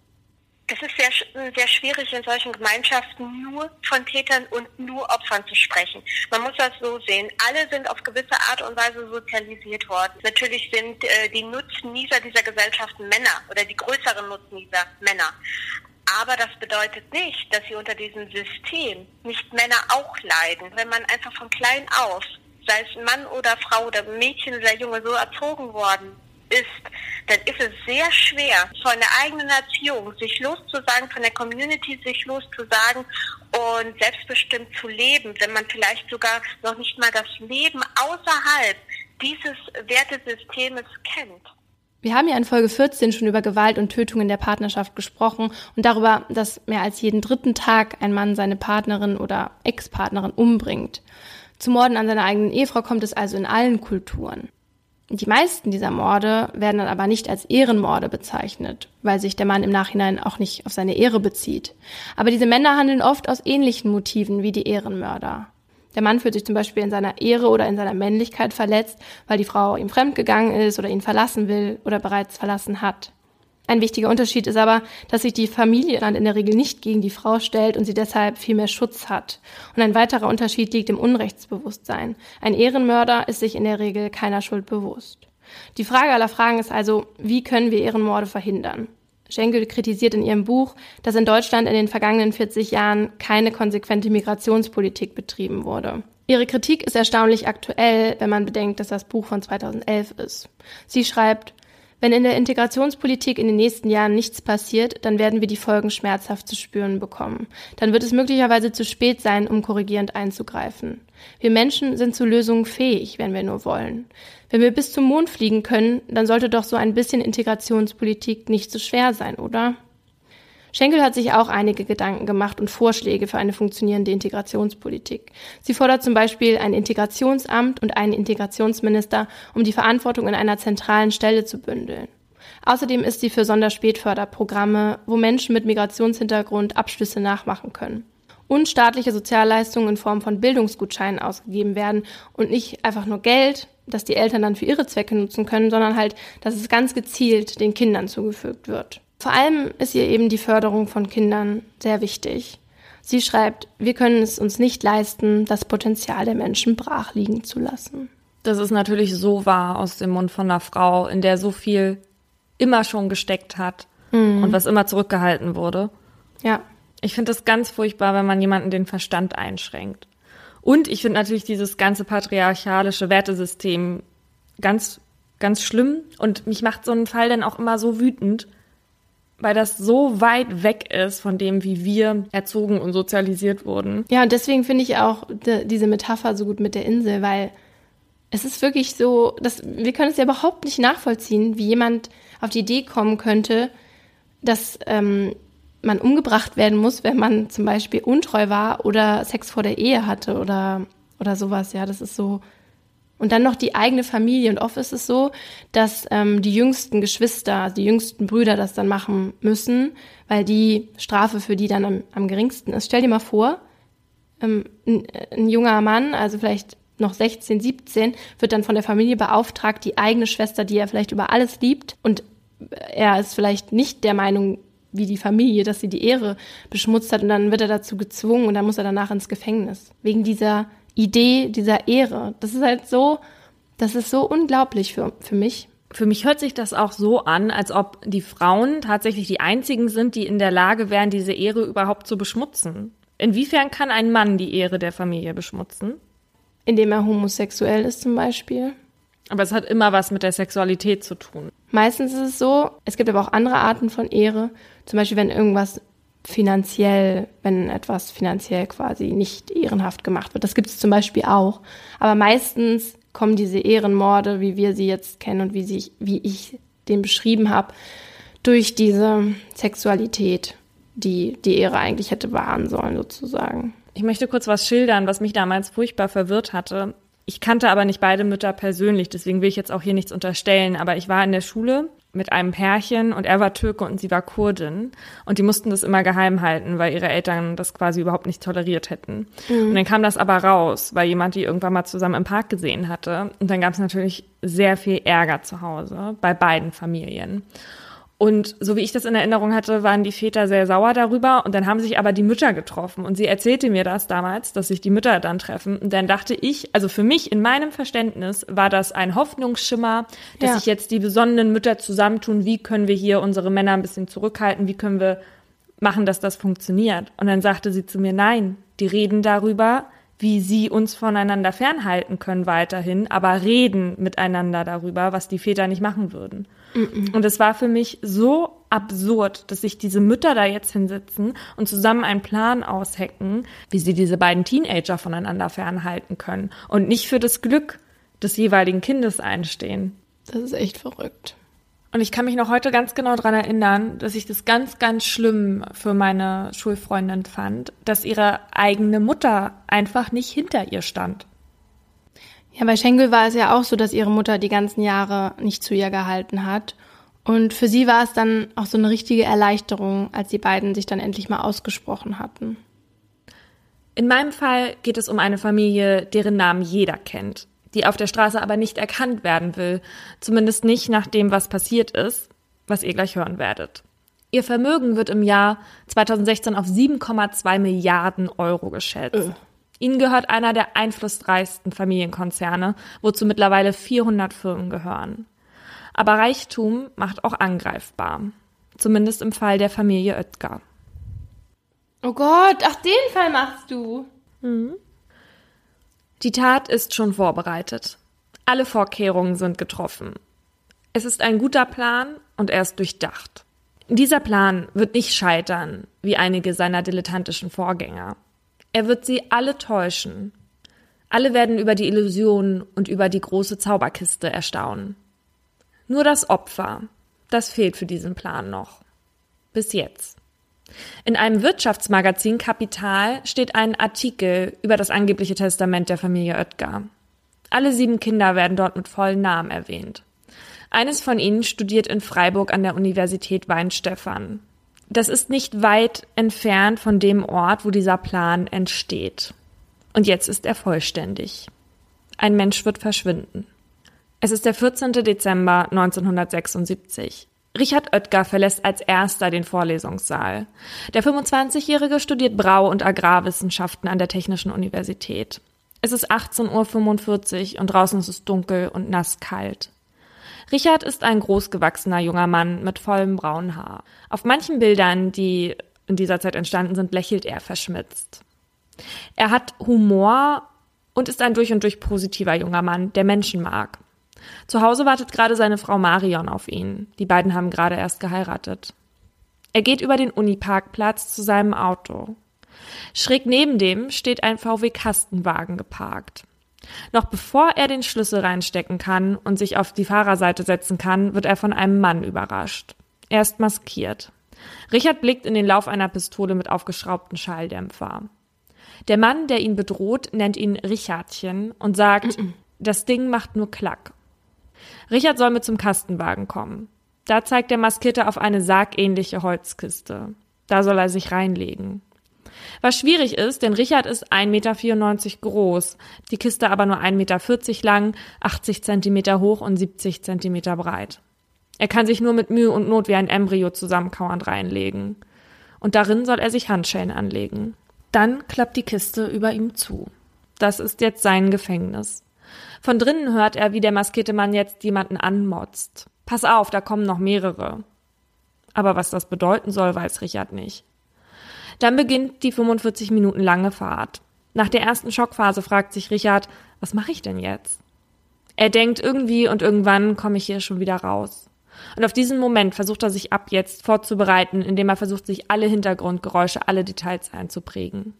Es ist sehr, sehr schwierig, in solchen Gemeinschaften nur von Tätern und nur Opfern zu sprechen. Man muss das so sehen. Alle sind auf gewisse Art und Weise sozialisiert worden. Natürlich sind äh, die Nutznießer dieser Gesellschaften Männer oder die größeren Nutznießer Männer. Aber das bedeutet nicht, dass sie unter diesem System nicht Männer auch leiden. Wenn man einfach von klein auf, sei es Mann oder Frau oder Mädchen oder Junge, so erzogen worden ist, dann ist es sehr schwer, von der eigenen Erziehung sich loszusagen, von der Community sich loszusagen und selbstbestimmt zu leben, wenn man vielleicht sogar noch nicht mal das Leben außerhalb dieses Wertesystems kennt. Wir haben ja in Folge 14 schon über Gewalt und Tötung in der Partnerschaft gesprochen und darüber, dass mehr als jeden dritten Tag ein Mann seine Partnerin oder Ex-Partnerin umbringt. Zu Morden an seiner eigenen Ehefrau kommt es also in allen Kulturen. Die meisten dieser Morde werden dann aber nicht als Ehrenmorde bezeichnet, weil sich der Mann im Nachhinein auch nicht auf seine Ehre bezieht. Aber diese Männer handeln oft aus ähnlichen Motiven wie die Ehrenmörder. Der Mann fühlt sich zum Beispiel in seiner Ehre oder in seiner Männlichkeit verletzt, weil die Frau ihm fremdgegangen ist oder ihn verlassen will oder bereits verlassen hat. Ein wichtiger Unterschied ist aber, dass sich die Familie dann in der Regel nicht gegen die Frau stellt und sie deshalb viel mehr Schutz hat. Und ein weiterer Unterschied liegt im Unrechtsbewusstsein. Ein Ehrenmörder ist sich in der Regel keiner Schuld bewusst. Die Frage aller Fragen ist also, wie können wir Ehrenmorde verhindern? Schenkel kritisiert in ihrem Buch, dass in Deutschland in den vergangenen 40 Jahren keine konsequente Migrationspolitik betrieben wurde. Ihre Kritik ist erstaunlich aktuell, wenn man bedenkt, dass das Buch von 2011 ist. Sie schreibt, wenn in der Integrationspolitik in den nächsten Jahren nichts passiert, dann werden wir die Folgen schmerzhaft zu spüren bekommen. Dann wird es möglicherweise zu spät sein, um korrigierend einzugreifen. Wir Menschen sind zu Lösungen fähig, wenn wir nur wollen. Wenn wir bis zum Mond fliegen können, dann sollte doch so ein bisschen Integrationspolitik nicht so schwer sein, oder? Schenkel hat sich auch einige Gedanken gemacht und Vorschläge für eine funktionierende Integrationspolitik. Sie fordert zum Beispiel ein Integrationsamt und einen Integrationsminister, um die Verantwortung in einer zentralen Stelle zu bündeln. Außerdem ist sie für Sonderspätförderprogramme, wo Menschen mit Migrationshintergrund Abschlüsse nachmachen können. Und staatliche Sozialleistungen in Form von Bildungsgutscheinen ausgegeben werden und nicht einfach nur Geld, das die Eltern dann für ihre Zwecke nutzen können, sondern halt, dass es ganz gezielt den Kindern zugefügt wird. Vor allem ist ihr eben die Förderung von Kindern sehr wichtig. Sie schreibt, wir können es uns nicht leisten, das Potenzial der Menschen brach liegen zu lassen. Das ist natürlich so wahr aus dem Mund von einer Frau, in der so viel immer schon gesteckt hat mhm. und was immer zurückgehalten wurde. Ja. Ich finde das ganz furchtbar, wenn man jemanden den Verstand einschränkt. Und ich finde natürlich dieses ganze patriarchalische Wertesystem ganz, ganz schlimm. Und mich macht so ein Fall dann auch immer so wütend, weil das so weit weg ist von dem, wie wir erzogen und sozialisiert wurden. Ja, und deswegen finde ich auch diese Metapher so gut mit der Insel, weil es ist wirklich so, dass wir können es ja überhaupt nicht nachvollziehen, wie jemand auf die Idee kommen könnte, dass ähm, man umgebracht werden muss, wenn man zum Beispiel untreu war oder Sex vor der Ehe hatte oder, oder sowas. Ja, das ist so. Und dann noch die eigene Familie. Und oft ist es so, dass ähm, die jüngsten Geschwister, also die jüngsten Brüder das dann machen müssen, weil die Strafe für die dann am, am geringsten ist. Stell dir mal vor, ähm, ein, ein junger Mann, also vielleicht noch 16, 17, wird dann von der Familie beauftragt, die eigene Schwester, die er vielleicht über alles liebt, und er ist vielleicht nicht der Meinung, wie die Familie, dass sie die Ehre beschmutzt hat und dann wird er dazu gezwungen und dann muss er danach ins Gefängnis. Wegen dieser Idee, dieser Ehre. Das ist halt so, das ist so unglaublich für, für mich. Für mich hört sich das auch so an, als ob die Frauen tatsächlich die einzigen sind, die in der Lage wären, diese Ehre überhaupt zu beschmutzen. Inwiefern kann ein Mann die Ehre der Familie beschmutzen? Indem er homosexuell ist zum Beispiel. Aber es hat immer was mit der Sexualität zu tun. Meistens ist es so, es gibt aber auch andere Arten von Ehre. Zum Beispiel, wenn irgendwas finanziell, wenn etwas finanziell quasi nicht ehrenhaft gemacht wird. Das gibt es zum Beispiel auch. Aber meistens kommen diese Ehrenmorde, wie wir sie jetzt kennen und wie, sie, wie ich den beschrieben habe, durch diese Sexualität, die die Ehre eigentlich hätte wahren sollen, sozusagen. Ich möchte kurz was schildern, was mich damals furchtbar verwirrt hatte. Ich kannte aber nicht beide Mütter persönlich, deswegen will ich jetzt auch hier nichts unterstellen. Aber ich war in der Schule mit einem Pärchen und er war Türke und sie war Kurdin. Und die mussten das immer geheim halten, weil ihre Eltern das quasi überhaupt nicht toleriert hätten. Mhm. Und dann kam das aber raus, weil jemand die irgendwann mal zusammen im Park gesehen hatte. Und dann gab es natürlich sehr viel Ärger zu Hause bei beiden Familien. Und so wie ich das in Erinnerung hatte, waren die Väter sehr sauer darüber. Und dann haben sich aber die Mütter getroffen. Und sie erzählte mir das damals, dass sich die Mütter dann treffen. Und dann dachte ich, also für mich in meinem Verständnis war das ein Hoffnungsschimmer, dass ja. sich jetzt die besonnenen Mütter zusammentun. Wie können wir hier unsere Männer ein bisschen zurückhalten? Wie können wir machen, dass das funktioniert? Und dann sagte sie zu mir, nein, die reden darüber, wie sie uns voneinander fernhalten können weiterhin, aber reden miteinander darüber, was die Väter nicht machen würden. Und es war für mich so absurd, dass sich diese Mütter da jetzt hinsitzen und zusammen einen Plan aushecken, wie sie diese beiden Teenager voneinander fernhalten können und nicht für das Glück des jeweiligen Kindes einstehen. Das ist echt verrückt. Und ich kann mich noch heute ganz genau daran erinnern, dass ich das ganz, ganz schlimm für meine Schulfreundin fand, dass ihre eigene Mutter einfach nicht hinter ihr stand. Ja, bei Schenkel war es ja auch so, dass ihre Mutter die ganzen Jahre nicht zu ihr gehalten hat. Und für sie war es dann auch so eine richtige Erleichterung, als die beiden sich dann endlich mal ausgesprochen hatten. In meinem Fall geht es um eine Familie, deren Namen jeder kennt die auf der Straße aber nicht erkannt werden will, zumindest nicht nach dem, was passiert ist, was ihr gleich hören werdet. Ihr Vermögen wird im Jahr 2016 auf 7,2 Milliarden Euro geschätzt. Äh. Ihnen gehört einer der einflussreichsten Familienkonzerne, wozu mittlerweile 400 Firmen gehören. Aber Reichtum macht auch angreifbar. Zumindest im Fall der Familie Oetker. Oh Gott, ach, den Fall machst du. Mhm. Die Tat ist schon vorbereitet. Alle Vorkehrungen sind getroffen. Es ist ein guter Plan und er ist durchdacht. Dieser Plan wird nicht scheitern, wie einige seiner dilettantischen Vorgänger. Er wird sie alle täuschen. Alle werden über die Illusion und über die große Zauberkiste erstaunen. Nur das Opfer, das fehlt für diesen Plan noch. Bis jetzt. In einem Wirtschaftsmagazin Kapital steht ein Artikel über das angebliche Testament der Familie Oetker. Alle sieben Kinder werden dort mit vollen Namen erwähnt. Eines von ihnen studiert in Freiburg an der Universität Weinstefan. Das ist nicht weit entfernt von dem Ort, wo dieser Plan entsteht. Und jetzt ist er vollständig. Ein Mensch wird verschwinden. Es ist der 14. Dezember 1976. Richard Oetker verlässt als erster den Vorlesungssaal. Der 25-Jährige studiert Brau- und Agrarwissenschaften an der Technischen Universität. Es ist 18.45 Uhr und draußen ist es dunkel und nass kalt. Richard ist ein großgewachsener junger Mann mit vollem braunen Haar. Auf manchen Bildern, die in dieser Zeit entstanden sind, lächelt er verschmitzt. Er hat Humor und ist ein durch und durch positiver junger Mann, der Menschen mag. Zu Hause wartet gerade seine Frau Marion auf ihn. Die beiden haben gerade erst geheiratet. Er geht über den Uniparkplatz zu seinem Auto. Schräg neben dem steht ein VW-Kastenwagen geparkt. Noch bevor er den Schlüssel reinstecken kann und sich auf die Fahrerseite setzen kann, wird er von einem Mann überrascht. Er ist maskiert. Richard blickt in den Lauf einer Pistole mit aufgeschraubtem Schalldämpfer. Der Mann, der ihn bedroht, nennt ihn Richardchen und sagt, das Ding macht nur Klack. Richard soll mit zum Kastenwagen kommen. Da zeigt der Maskierte auf eine sargähnliche Holzkiste. Da soll er sich reinlegen. Was schwierig ist, denn Richard ist 1,94 Meter groß, die Kiste aber nur 1,40 Meter lang, 80 Zentimeter hoch und 70 Zentimeter breit. Er kann sich nur mit Mühe und Not wie ein Embryo zusammenkauernd reinlegen. Und darin soll er sich Handschellen anlegen. Dann klappt die Kiste über ihm zu. Das ist jetzt sein Gefängnis. Von drinnen hört er, wie der maskierte Mann jetzt jemanden anmotzt. Pass auf, da kommen noch mehrere. Aber was das bedeuten soll, weiß Richard nicht. Dann beginnt die 45 Minuten lange Fahrt. Nach der ersten Schockphase fragt sich Richard, was mache ich denn jetzt? Er denkt irgendwie und irgendwann komme ich hier schon wieder raus. Und auf diesen Moment versucht er sich ab jetzt vorzubereiten, indem er versucht, sich alle Hintergrundgeräusche, alle Details einzuprägen.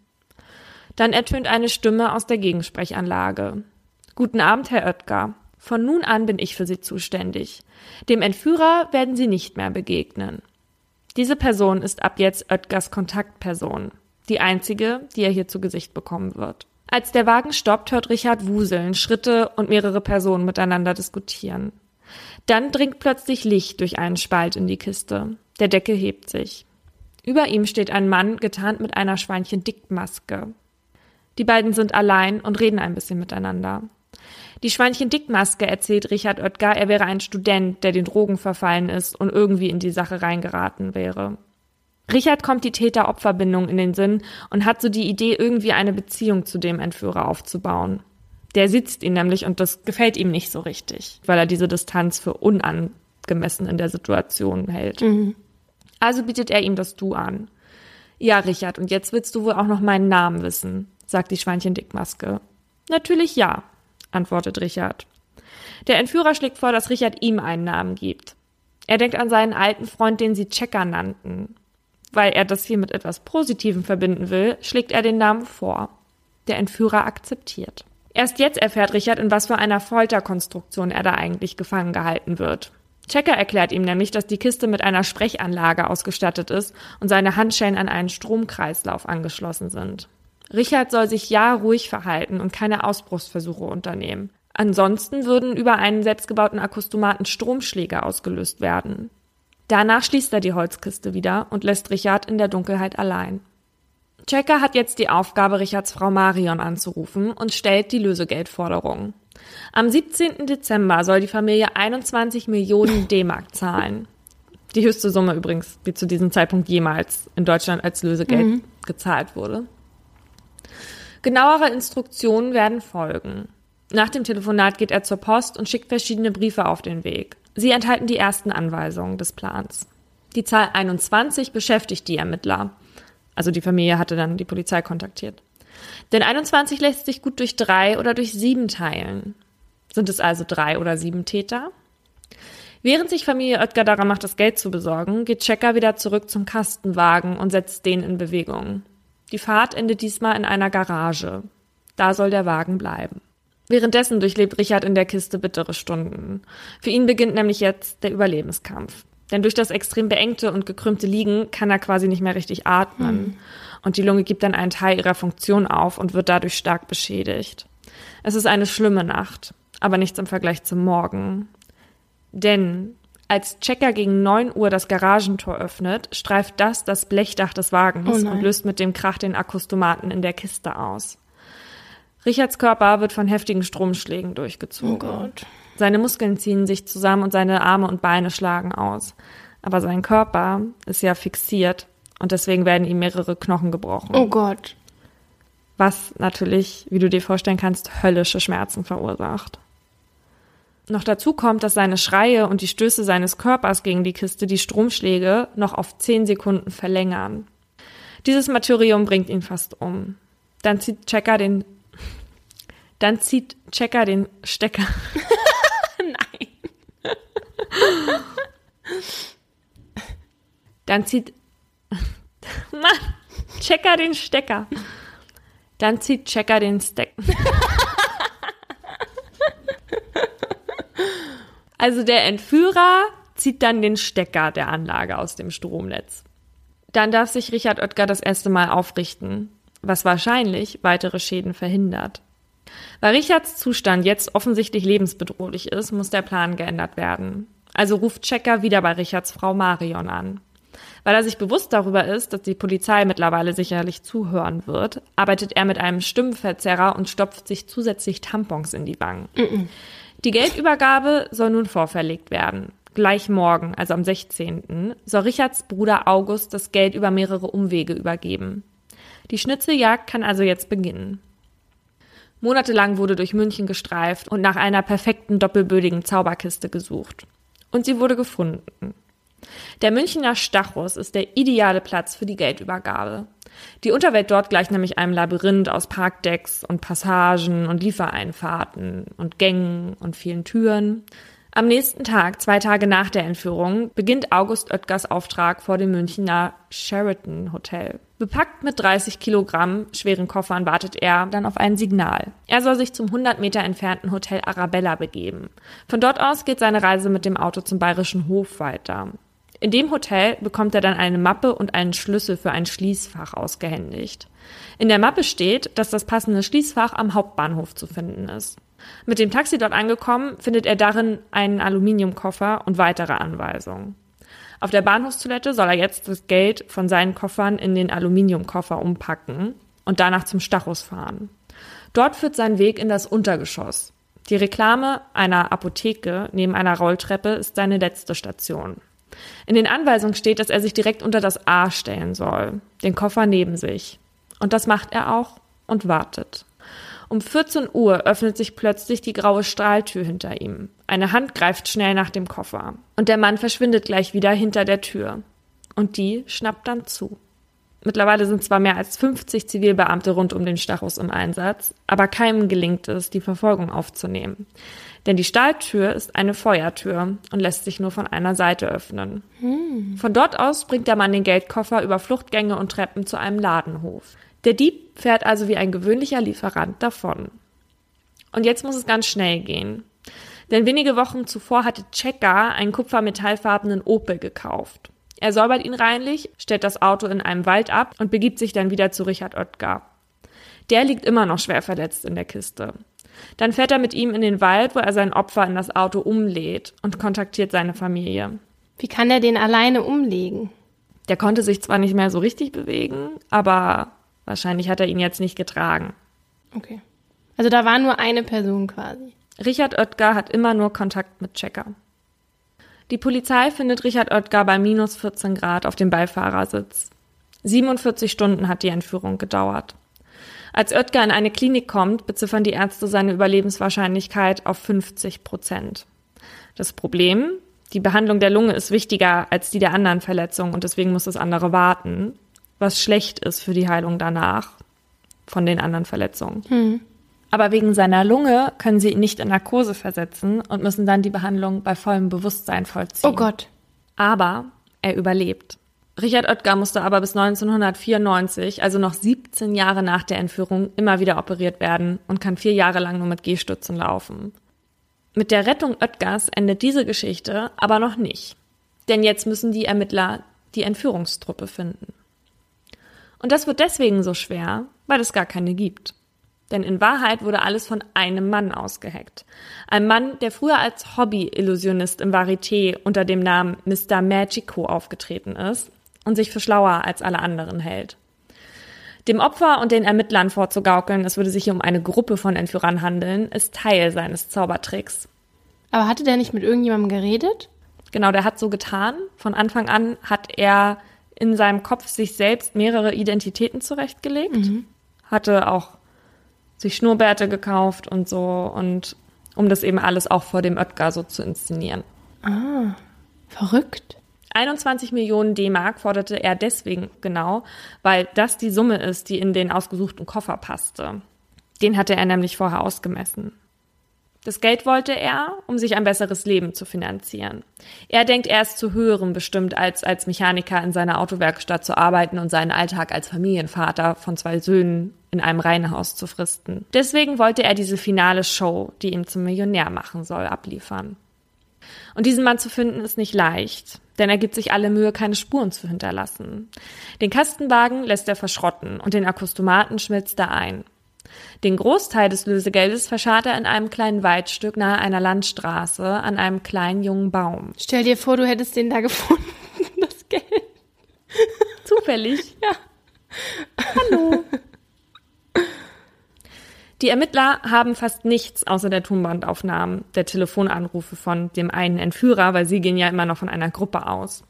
Dann ertönt eine Stimme aus der Gegensprechanlage. Guten Abend, Herr Oetker. Von nun an bin ich für Sie zuständig. Dem Entführer werden Sie nicht mehr begegnen. Diese Person ist ab jetzt Oetkers Kontaktperson. Die einzige, die er hier zu Gesicht bekommen wird. Als der Wagen stoppt, hört Richard Wuseln, Schritte und mehrere Personen miteinander diskutieren. Dann dringt plötzlich Licht durch einen Spalt in die Kiste. Der Deckel hebt sich. Über ihm steht ein Mann, getarnt mit einer Schweinchen-Dickmaske. Die beiden sind allein und reden ein bisschen miteinander. Die Schweinchen-Dickmaske erzählt Richard Oetker, er wäre ein Student, der den Drogen verfallen ist und irgendwie in die Sache reingeraten wäre. Richard kommt die Täter-Opfer-Bindung in den Sinn und hat so die Idee, irgendwie eine Beziehung zu dem Entführer aufzubauen. Der sitzt ihn nämlich und das gefällt ihm nicht so richtig, weil er diese Distanz für unangemessen in der Situation hält. Mhm. Also bietet er ihm das Du an. Ja, Richard, und jetzt willst du wohl auch noch meinen Namen wissen, sagt die Schweinchen-Dickmaske. Natürlich ja, antwortet Richard. Der Entführer schlägt vor, dass Richard ihm einen Namen gibt. Er denkt an seinen alten Freund, den sie Checker nannten. Weil er das hier mit etwas Positivem verbinden will, schlägt er den Namen vor. Der Entführer akzeptiert. Erst jetzt erfährt Richard, in was für einer Folterkonstruktion er da eigentlich gefangen gehalten wird. Checker erklärt ihm nämlich, dass die Kiste mit einer Sprechanlage ausgestattet ist und seine Handschellen an einen Stromkreislauf angeschlossen sind. Richard soll sich ja ruhig verhalten und keine Ausbruchsversuche unternehmen. Ansonsten würden über einen selbstgebauten Akustomaten Stromschläge ausgelöst werden. Danach schließt er die Holzkiste wieder und lässt Richard in der Dunkelheit allein. Checker hat jetzt die Aufgabe, Richards Frau Marion anzurufen und stellt die Lösegeldforderung. Am 17. Dezember soll die Familie 21 Millionen D-Mark zahlen. Die höchste Summe übrigens, die zu diesem Zeitpunkt jemals in Deutschland als Lösegeld mhm. gezahlt wurde. Genauere Instruktionen werden folgen. Nach dem Telefonat geht er zur Post und schickt verschiedene Briefe auf den Weg. Sie enthalten die ersten Anweisungen des Plans. Die Zahl 21 beschäftigt die Ermittler. Also die Familie hatte dann die Polizei kontaktiert. Denn 21 lässt sich gut durch drei oder durch sieben teilen. Sind es also drei oder sieben Täter? Während sich Familie Oetker daran macht, das Geld zu besorgen, geht Checker wieder zurück zum Kastenwagen und setzt den in Bewegung. Die Fahrt endet diesmal in einer Garage. Da soll der Wagen bleiben. Währenddessen durchlebt Richard in der Kiste bittere Stunden. Für ihn beginnt nämlich jetzt der Überlebenskampf. Denn durch das extrem beengte und gekrümmte Liegen kann er quasi nicht mehr richtig atmen. Mhm. Und die Lunge gibt dann einen Teil ihrer Funktion auf und wird dadurch stark beschädigt. Es ist eine schlimme Nacht, aber nichts im Vergleich zum Morgen. Denn als Checker gegen 9 Uhr das Garagentor öffnet, streift das das Blechdach des Wagens Oh und löst mit dem Krach den Akkustomaten in der Kiste aus. Richards Körper wird von heftigen Stromschlägen durchgezogen. Oh Gott. Seine Muskeln ziehen sich zusammen und seine Arme und Beine schlagen aus. Aber sein Körper ist ja fixiert und deswegen werden ihm mehrere Knochen gebrochen. Oh Gott. Was natürlich, wie du dir vorstellen kannst, höllische Schmerzen verursacht. Noch dazu kommt, dass seine Schreie und die Stöße seines Körpers gegen die Kiste die Stromschläge noch auf 10 Sekunden verlängern. Dieses Martyrium bringt ihn fast um. Dann zieht Checker den dann zieht Checker den Stecker. Nein. Dann zieht Mann, Checker den Stecker. Dann zieht Checker den Steck. Also der Entführer zieht dann den Stecker der Anlage aus dem Stromnetz. Dann darf sich Richard Oetker das erste Mal aufrichten, was wahrscheinlich weitere Schäden verhindert. Weil Richards Zustand jetzt offensichtlich lebensbedrohlich ist, muss der Plan geändert werden. Also ruft Checker wieder bei Richards Frau Marion an. Weil er sich bewusst darüber ist, dass die Polizei mittlerweile sicherlich zuhören wird, arbeitet er mit einem Stimmenverzerrer und stopft sich zusätzlich Tampons in die Wangen. Die Geldübergabe soll nun vorverlegt werden. Gleich morgen, also am 16., soll Richards Bruder August das Geld über mehrere Umwege übergeben. Die Schnitzeljagd kann also jetzt beginnen. Monatelang wurde durch München gestreift und nach einer perfekten doppelbödigen Zauberkiste gesucht. Und sie wurde gefunden. Der Münchner Stachus ist der ideale Platz für die Geldübergabe. Die Unterwelt dort gleicht nämlich einem Labyrinth aus Parkdecks und Passagen und Liefereinfahrten und Gängen und vielen Türen. Am nächsten Tag, zwei Tage nach der Entführung, beginnt August Oetkers Auftrag vor dem Münchner Sheraton Hotel. Bepackt mit 30 Kilogramm schweren Koffern wartet er dann auf ein Signal. Er soll sich zum 100 Meter entfernten Hotel Arabella begeben. Von dort aus geht seine Reise mit dem Auto zum Bayerischen Hof weiter. In dem Hotel bekommt er dann eine Mappe und einen Schlüssel für ein Schließfach ausgehändigt. In der Mappe steht, dass das passende Schließfach am Hauptbahnhof zu finden ist. Mit dem Taxi dort angekommen, findet er darin einen Aluminiumkoffer und weitere Anweisungen. Auf der Bahnhofstoilette soll er jetzt das Geld von seinen Koffern in den Aluminiumkoffer umpacken und danach zum Stachus fahren. Dort führt sein Weg in das Untergeschoss. Die Reklame einer Apotheke neben einer Rolltreppe ist seine letzte Station. In den Anweisungen steht, dass er sich direkt unter das A stellen soll, den Koffer neben sich. Und das macht er auch und wartet. Um 14 Uhr öffnet sich plötzlich die graue Strahltür hinter ihm. Eine Hand greift schnell nach dem Koffer. Und der Mann verschwindet gleich wieder hinter der Tür. Und die schnappt dann zu. Mittlerweile sind zwar mehr als 50 Zivilbeamte rund um den Stachus im Einsatz, aber keinem gelingt es, die Verfolgung aufzunehmen. Denn die Stahltür ist eine Feuertür und lässt sich nur von einer Seite öffnen. Von dort aus bringt der Mann den Geldkoffer über Fluchtgänge und Treppen zu einem Ladenhof. Der Dieb fährt also wie ein gewöhnlicher Lieferant davon. Und jetzt muss es ganz schnell gehen. Denn wenige Wochen zuvor hatte Checker einen kupfermetallfarbenen Opel gekauft. Er säubert ihn reinlich, stellt das Auto in einem Wald ab und begibt sich dann wieder zu Richard Oetker. Der liegt immer noch schwer verletzt in der Kiste. Dann fährt er mit ihm in den Wald, wo er sein Opfer in das Auto umlädt und kontaktiert seine Familie. Wie kann er den alleine umlegen? Der konnte sich zwar nicht mehr so richtig bewegen, aber wahrscheinlich hat er ihn jetzt nicht getragen. Okay. Also da war nur eine Person quasi. Richard Oetker hat immer nur Kontakt mit Checker. Die Polizei findet Richard Oetker bei minus 14 Grad auf dem Beifahrersitz. 47 Stunden hat die Entführung gedauert. Als Oetker in eine Klinik kommt, beziffern die Ärzte seine Überlebenswahrscheinlichkeit auf 50 Prozent. Das Problem, die Behandlung der Lunge ist wichtiger als die der anderen Verletzungen und deswegen muss das andere warten, was schlecht ist für die Heilung danach von den anderen Verletzungen. Aber wegen seiner Lunge können sie ihn nicht in Narkose versetzen und müssen dann die Behandlung bei vollem Bewusstsein vollziehen. Oh Gott. Aber er überlebt. Richard Oetker musste aber bis 1994, also noch 17 Jahre nach der Entführung, immer wieder operiert werden und kann vier Jahre lang nur mit Gehstützen laufen. Mit der Rettung Oetkers endet diese Geschichte aber noch nicht. Denn jetzt müssen die Ermittler die Entführungstruppe finden. Und das wird deswegen so schwer, weil es gar keine gibt. Denn in Wahrheit wurde alles von einem Mann ausgeheckt. Ein Mann, der früher als Hobby-Illusionist im Varieté unter dem Namen Mr. Magico aufgetreten ist und sich für schlauer als alle anderen hält. Dem Opfer und den Ermittlern vorzugaukeln, es würde sich hier um eine Gruppe von Entführern handeln, ist Teil seines Zaubertricks. Aber hatte der nicht mit irgendjemandem geredet? Genau, der hat so getan. Von Anfang an hat er in seinem Kopf sich selbst mehrere Identitäten zurechtgelegt, mhm. hatte auch sich Schnurrbärte gekauft und so und um das eben alles auch vor dem Oetker so zu inszenieren. Ah, verrückt. 21 Millionen D-Mark forderte er deswegen genau, weil das die Summe ist, die in den ausgesuchten Koffer passte. Den hatte er nämlich vorher ausgemessen. Das Geld wollte er, um sich ein besseres Leben zu finanzieren. Er denkt, er ist zu höherem bestimmt, als als Mechaniker in seiner Autowerkstatt zu arbeiten und seinen Alltag als Familienvater von zwei Söhnen in einem Reihenhaus zu fristen. Deswegen wollte er diese finale Show, die ihn zum Millionär machen soll, abliefern. Und diesen Mann zu finden ist nicht leicht, denn er gibt sich alle Mühe, keine Spuren zu hinterlassen. Den Kastenwagen lässt er verschrotten und den Akustomaten schmilzt er ein. Den Großteil des Lösegeldes verscharrt er in einem kleinen Waldstück nahe einer Landstraße an einem kleinen jungen Baum. Stell dir vor, du hättest den da gefunden, das Geld. Zufällig? Ja. Hallo. Die Ermittler haben fast nichts außer der Tonbandaufnahmen der Telefonanrufe von dem einen Entführer, weil sie gehen ja immer noch von einer Gruppe aus.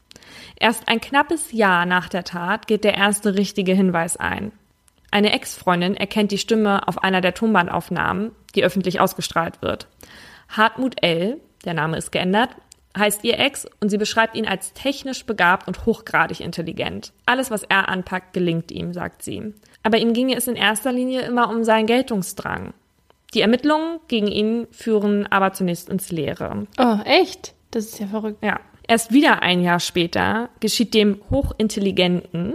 Erst ein knappes Jahr nach der Tat geht der erste richtige Hinweis ein. Eine Ex-Freundin erkennt die Stimme auf einer der Tonbandaufnahmen, die öffentlich ausgestrahlt wird. Hartmut L., der Name ist geändert, heißt ihr Ex und sie beschreibt ihn als technisch begabt und hochgradig intelligent. Alles, was er anpackt, gelingt ihm, sagt sie. Aber ihm ginge es in erster Linie immer um seinen Geltungsdrang. Die Ermittlungen gegen ihn führen aber zunächst ins Leere. Oh, echt? Das ist ja verrückt. Ja. Erst wieder ein Jahr später geschieht dem hochintelligenten,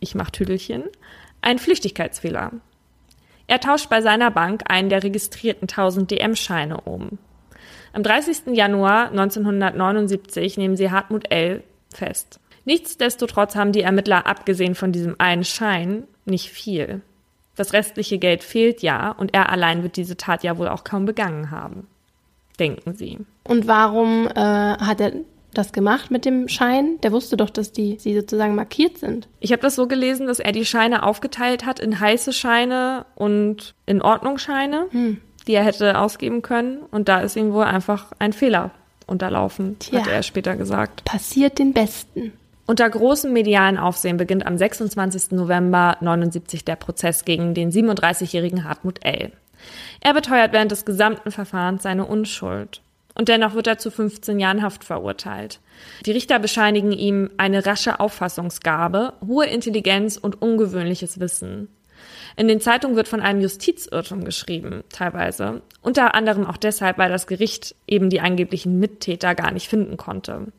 ich mach Tüdelchen, ein Flüchtigkeitsfehler. Er tauscht bei seiner Bank einen der registrierten 1000 DM-Scheine um. Am 30. Januar 1979 nehmen sie Hartmut L. fest. Nichtsdestotrotz haben die Ermittler abgesehen von diesem einen Schein nicht viel. Das restliche Geld fehlt ja und er allein wird diese Tat ja wohl auch kaum begangen haben. Denken Sie. Und warum äh, hat er das gemacht mit dem Schein? Der wusste doch, dass die sie sozusagen markiert sind. Ich habe das so gelesen, dass er die Scheine aufgeteilt hat in heiße Scheine und in Ordnungsscheine. Hm die er hätte ausgeben können. Und da ist ihm wohl einfach ein Fehler unterlaufen, Tja, hat er später gesagt. Passiert den Besten. Unter großem medialen Aufsehen beginnt am 26. November 79 der Prozess gegen den 37-jährigen Hartmut L. Er beteuert während des gesamten Verfahrens seine Unschuld. Und dennoch wird er zu 15 Jahren Haft verurteilt. Die Richter bescheinigen ihm eine rasche Auffassungsgabe, hohe Intelligenz und ungewöhnliches Wissen. In den Zeitungen wird von einem Justizirrtum geschrieben, teilweise. Unter anderem auch deshalb, weil das Gericht eben die angeblichen Mittäter gar nicht finden konnte.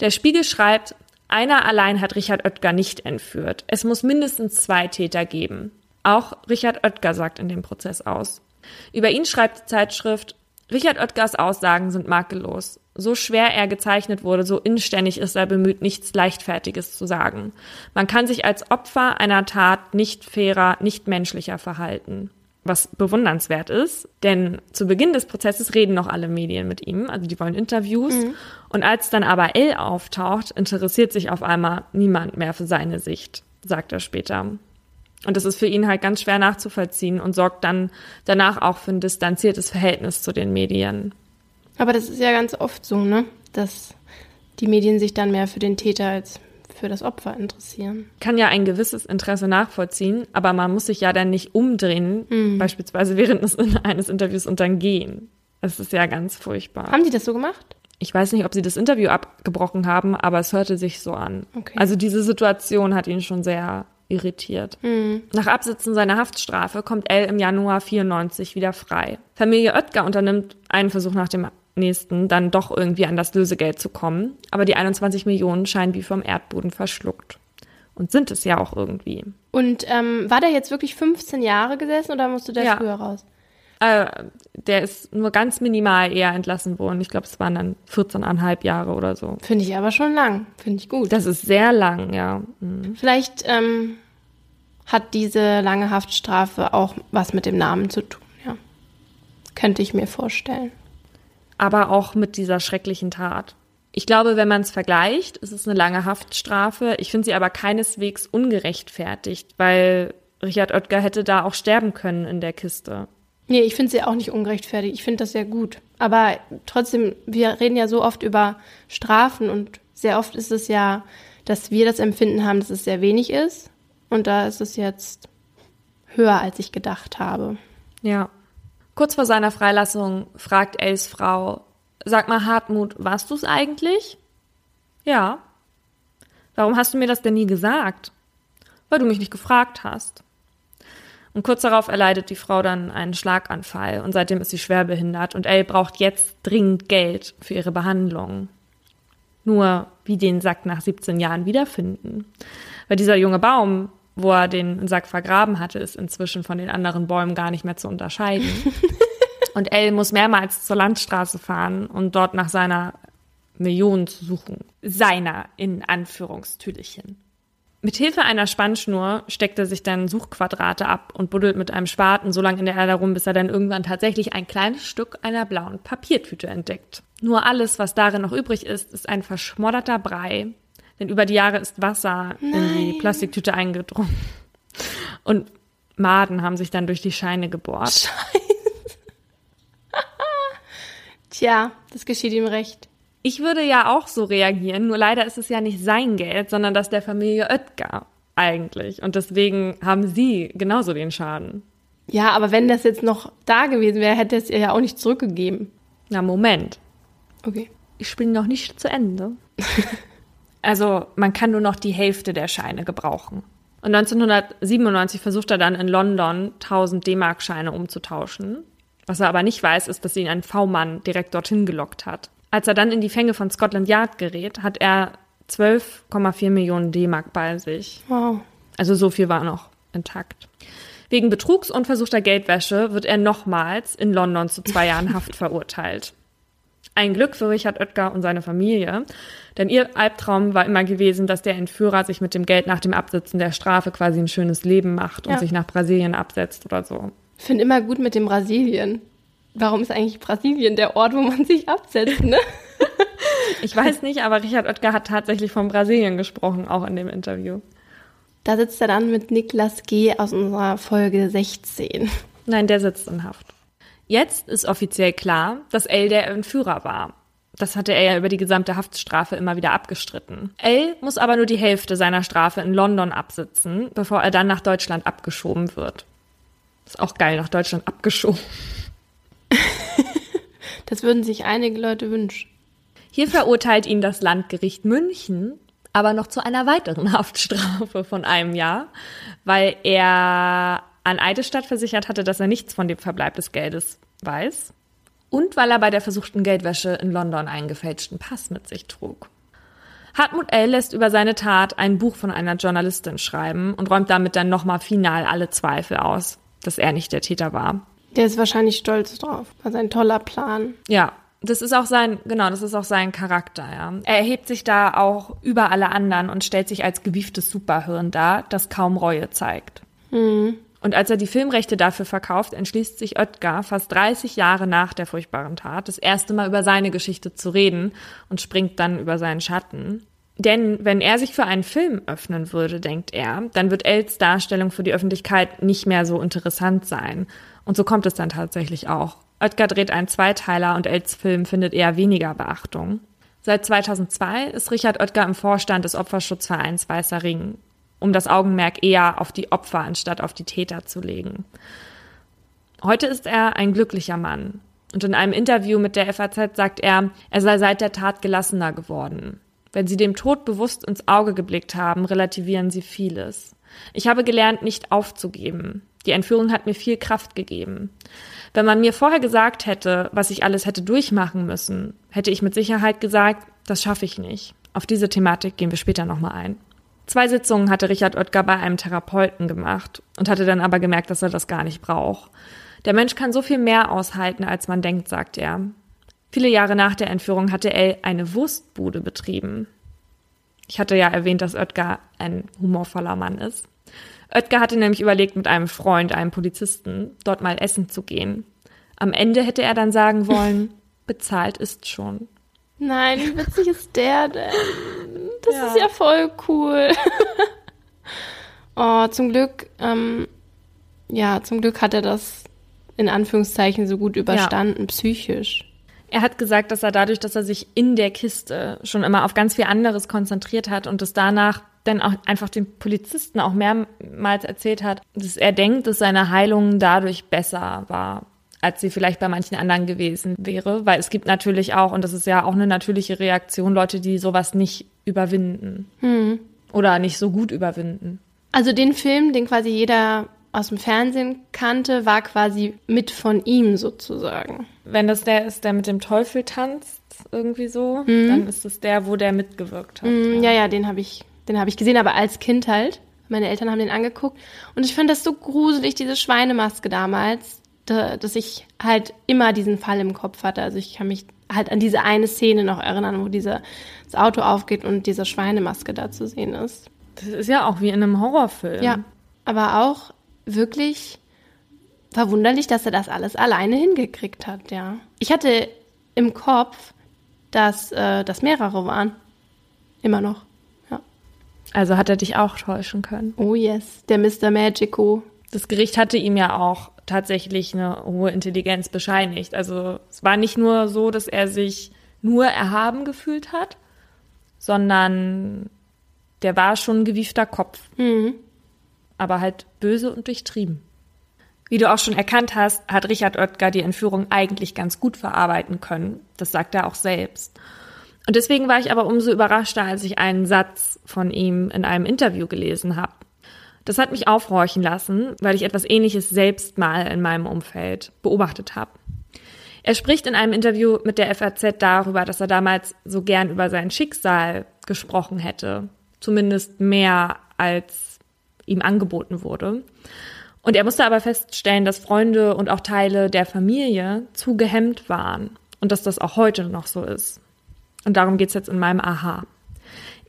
Der Spiegel schreibt, einer allein hat Richard Oetker nicht entführt. Es muss mindestens zwei Täter geben. Auch Richard Oetker sagt in dem Prozess aus. Über ihn schreibt die Zeitschrift, Richard Oetkers Aussagen sind makellos. So schwer er gezeichnet wurde, so inständig ist er bemüht, nichts Leichtfertiges zu sagen. Man kann sich als Opfer einer Tat nicht fairer, nicht menschlicher verhalten. Was bewundernswert ist, denn zu Beginn des Prozesses reden noch alle Medien mit ihm, also die wollen Interviews. Mhm. Und als dann aber L auftaucht, interessiert sich auf einmal niemand mehr für seine Sicht, sagt er später. Und das ist für ihn halt ganz schwer nachzuvollziehen und sorgt dann danach auch für ein distanziertes Verhältnis zu den Medien. Aber das ist ja ganz oft so, ne? Dass die Medien sich dann mehr für den Täter als für das Opfer interessieren. Kann ja ein gewisses Interesse nachvollziehen, aber man muss sich ja dann nicht umdrehen, mhm. beispielsweise während eines Interviews und dann gehen. Das ist ja ganz furchtbar. Haben die das so gemacht? Ich weiß nicht, ob sie das Interview abgebrochen haben, aber es hörte sich so an. Okay. Also diese Situation hat ihn schon sehr irritiert. Mhm. Nach Absitzen seiner Haftstrafe kommt L im Januar 94 wieder frei. Familie Oetker unternimmt einen Versuch nach dem nächsten, dann doch irgendwie an das Lösegeld zu kommen, aber die 21 Millionen scheinen wie vom Erdboden verschluckt. Und sind es ja auch irgendwie. Und ähm, war der jetzt wirklich 15 Jahre gesessen oder musste der ja. früher raus? Äh, der ist nur ganz minimal eher entlassen worden. Ich glaube, es waren dann 14,5 Jahre oder so. Finde ich aber schon lang. Finde ich gut. Das ist sehr lang, ja. Mhm. Vielleicht ähm, hat diese lange Haftstrafe auch was mit dem Namen zu tun, ja. Könnte ich mir vorstellen. Aber auch mit dieser schrecklichen Tat. Ich glaube, wenn man es vergleicht, ist es eine lange Haftstrafe. Ich finde sie aber keineswegs ungerechtfertigt, weil Richard Oetker hätte da auch sterben können in der Kiste. Nee, ich finde sie auch nicht ungerechtfertigt. Ich finde das sehr gut. Aber trotzdem, wir reden ja so oft über Strafen und sehr oft ist es ja, dass wir das Empfinden haben, dass es sehr wenig ist. Und da ist es jetzt höher, als ich gedacht habe. Ja. Kurz vor seiner Freilassung fragt Els Frau, sag mal Hartmut, warst du es eigentlich? Ja. Warum hast du mir das denn nie gesagt? Weil du mich nicht gefragt hast. Und kurz darauf erleidet die Frau dann einen Schlaganfall und seitdem ist sie schwer behindert und Elle braucht jetzt dringend Geld für ihre Behandlung. Nur wie den Sack nach 17 Jahren wiederfinden. Weil dieser junge Baum, wo er den Sack vergraben hatte, ist inzwischen von den anderen Bäumen gar nicht mehr zu unterscheiden. und Elle muss mehrmals zur Landstraße fahren und um dort nach seiner Million zu suchen. Seiner in Anführungstüdelchen. Mit Hilfe einer Spannschnur steckt er sich dann Suchquadrate ab und buddelt mit einem Spaten so lange in der Erde rum, bis er dann irgendwann tatsächlich ein kleines Stück einer blauen Papiertüte entdeckt. Nur alles, was darin noch übrig ist, ist ein verschmodderter Brei, denn über die Jahre ist Wasser Nein. in die Plastiktüte eingedrungen. Und Maden haben sich dann durch die Scheine gebohrt. Scheiße. Tja, das geschieht ihm recht. Ich würde ja auch so reagieren, nur leider ist es ja nicht sein Geld, sondern das der Familie Oetker eigentlich. Und deswegen haben sie genauso den Schaden. Ja, aber wenn das jetzt noch da gewesen wäre, hätte es ihr ja auch nicht zurückgegeben. Na, Moment. Okay. Ich spiele noch nicht zu Ende. also, man kann nur noch die Hälfte der Scheine gebrauchen. Und 1997 versucht er dann in London 1000 D-Mark-Scheine umzutauschen. Was er aber nicht weiß, ist, dass ihn ein V-Mann direkt dorthin gelockt hat. Als er dann in die Fänge von Scotland Yard gerät, hat er 12,4 Millionen D-Mark bei sich. Wow. Also so viel war noch intakt. Wegen Betrugs und versuchter Geldwäsche wird er nochmals in London zu zwei Jahren Haft verurteilt. Ein Glück für Richard Oetker und seine Familie, denn ihr Albtraum war immer gewesen, dass der Entführer sich mit dem Geld nach dem Absitzen der Strafe quasi ein schönes Leben macht und ja. sich nach Brasilien absetzt oder so. Ich finde immer gut mit dem Brasilien warum ist eigentlich Brasilien der Ort, wo man sich absetzt, ne? ich weiß nicht, aber Richard Oetker hat tatsächlich von Brasilien gesprochen, auch in dem Interview. Da sitzt er dann mit Niklas G. aus unserer Folge 16. Nein, der sitzt in Haft. Jetzt ist offiziell klar, dass L der Entführer war. Das hatte er ja über die gesamte Haftstrafe immer wieder abgestritten. L muss aber nur die Hälfte seiner Strafe in London absitzen, bevor er dann nach Deutschland abgeschoben wird. Ist auch geil, nach Deutschland abgeschoben. Das würden sich einige Leute wünschen. Hier verurteilt ihn das Landgericht München aber noch zu einer weiteren Haftstrafe von einem Jahr, weil er an Eidesstadt versichert hatte, dass er nichts von dem Verbleib des Geldes weiß und weil er bei der versuchten Geldwäsche in London einen gefälschten Pass mit sich trug. Hartmut L. lässt über seine Tat ein Buch von einer Journalistin schreiben und räumt damit dann nochmal final alle Zweifel aus, dass er nicht der Täter war. Der ist wahrscheinlich stolz drauf. Also ein toller Plan. Ja, das ist auch sein, genau, das ist auch sein Charakter, ja. Er erhebt sich da auch über alle anderen und stellt sich als gewieftes Superhirn dar, das kaum Reue zeigt. Mhm. Und als er die Filmrechte dafür verkauft, entschließt sich Oetker, fast 30 Jahre nach der furchtbaren Tat, das erste Mal über seine Geschichte zu reden und springt dann über seinen Schatten. Denn wenn er sich für einen Film öffnen würde, denkt er, dann wird Els Darstellung für die Öffentlichkeit nicht mehr so interessant sein. Und so kommt es dann tatsächlich auch. Oetker dreht einen Zweiteiler und Els Film findet eher weniger Beachtung. Seit 2002 ist Richard Oetker im Vorstand des Opferschutzvereins Weißer Ring, um das Augenmerk eher auf die Opfer anstatt auf die Täter zu legen. Heute ist er ein glücklicher Mann. Und in einem Interview mit der FAZ sagt er, er sei seit der Tat gelassener geworden. Wenn Sie dem Tod bewusst ins Auge geblickt haben, relativieren Sie vieles. Ich habe gelernt, nicht aufzugeben. Die Entführung hat mir viel Kraft gegeben. Wenn man mir vorher gesagt hätte, was ich alles hätte durchmachen müssen, hätte ich mit Sicherheit gesagt, das schaffe ich nicht. Auf diese Thematik gehen wir später nochmal ein. Zwei Sitzungen hatte Richard Oetker bei einem Therapeuten gemacht und hatte dann aber gemerkt, dass er das gar nicht braucht. Der Mensch kann so viel mehr aushalten, als man denkt, sagt er. Viele Jahre nach der Entführung hatte er eine Wurstbude betrieben. Ich hatte ja erwähnt, dass Oetker ein humorvoller Mann ist. Oetker hatte nämlich überlegt, mit einem Freund, einem Polizisten, dort mal essen zu gehen. Am Ende hätte er dann sagen wollen, bezahlt ist schon. Nein, wie witzig ist der denn? Das Ja. ist ja voll cool. oh, zum Glück, ähm, ja, zum Glück hat er das in Anführungszeichen so gut überstanden, psychisch. Er hat gesagt, dass er dadurch, dass er sich in der Kiste schon immer auf ganz viel anderes konzentriert hat und es danach dann auch einfach den Polizisten auch mehrmals erzählt hat, dass er denkt, dass seine Heilung dadurch besser war, als sie vielleicht bei manchen anderen gewesen wäre. Weil es gibt natürlich auch, und das ist ja auch eine natürliche Reaktion, Leute, die sowas nicht überwinden. Oder nicht so gut überwinden. Also den Film, den quasi jeder aus dem Fernsehen kannte, war quasi mit von ihm sozusagen. Wenn das der ist, der mit dem Teufel tanzt, irgendwie so, dann ist es der, wo der mitgewirkt hat. Mm, Ja, ja, den habe ich, den habe ich gesehen, aber als Kind halt. Meine Eltern haben den angeguckt und ich fand das so gruselig, diese Schweinemaske damals, da, dass ich halt immer diesen Fall im Kopf hatte. Also ich kann mich halt an diese eine Szene noch erinnern, wo dieser, das Auto aufgeht und diese Schweinemaske da zu sehen ist. Das ist ja auch wie in einem Horrorfilm. Ja, aber auch wirklich verwunderlich, dass er das alles alleine hingekriegt hat, ja. Ich hatte im Kopf, dass äh, das mehrere waren. Immer noch. Ja. Also hat er dich auch täuschen können. Oh yes, der Mr. Magico. Das Gericht hatte ihm ja auch tatsächlich eine hohe Intelligenz bescheinigt. Also es war nicht nur so, dass er sich nur erhaben gefühlt hat, sondern der war schon ein gewiefter Kopf. Aber halt böse und durchtrieben. Wie du auch schon erkannt hast, hat Richard Oetker die Entführung eigentlich ganz gut verarbeiten können. Das sagt er auch selbst. Und deswegen war ich aber umso überraschter, als ich einen Satz von ihm in einem Interview gelesen habe. Das hat mich aufhorchen lassen, weil ich etwas Ähnliches selbst mal in meinem Umfeld beobachtet habe. Er spricht in einem Interview mit der FAZ darüber, dass er damals so gern über sein Schicksal gesprochen hätte. Zumindest mehr, als ihm angeboten wurde. Und er musste aber feststellen, dass Freunde und auch Teile der Familie zu gehemmt waren und dass das auch heute noch so ist. Und darum geht's jetzt in meinem Aha.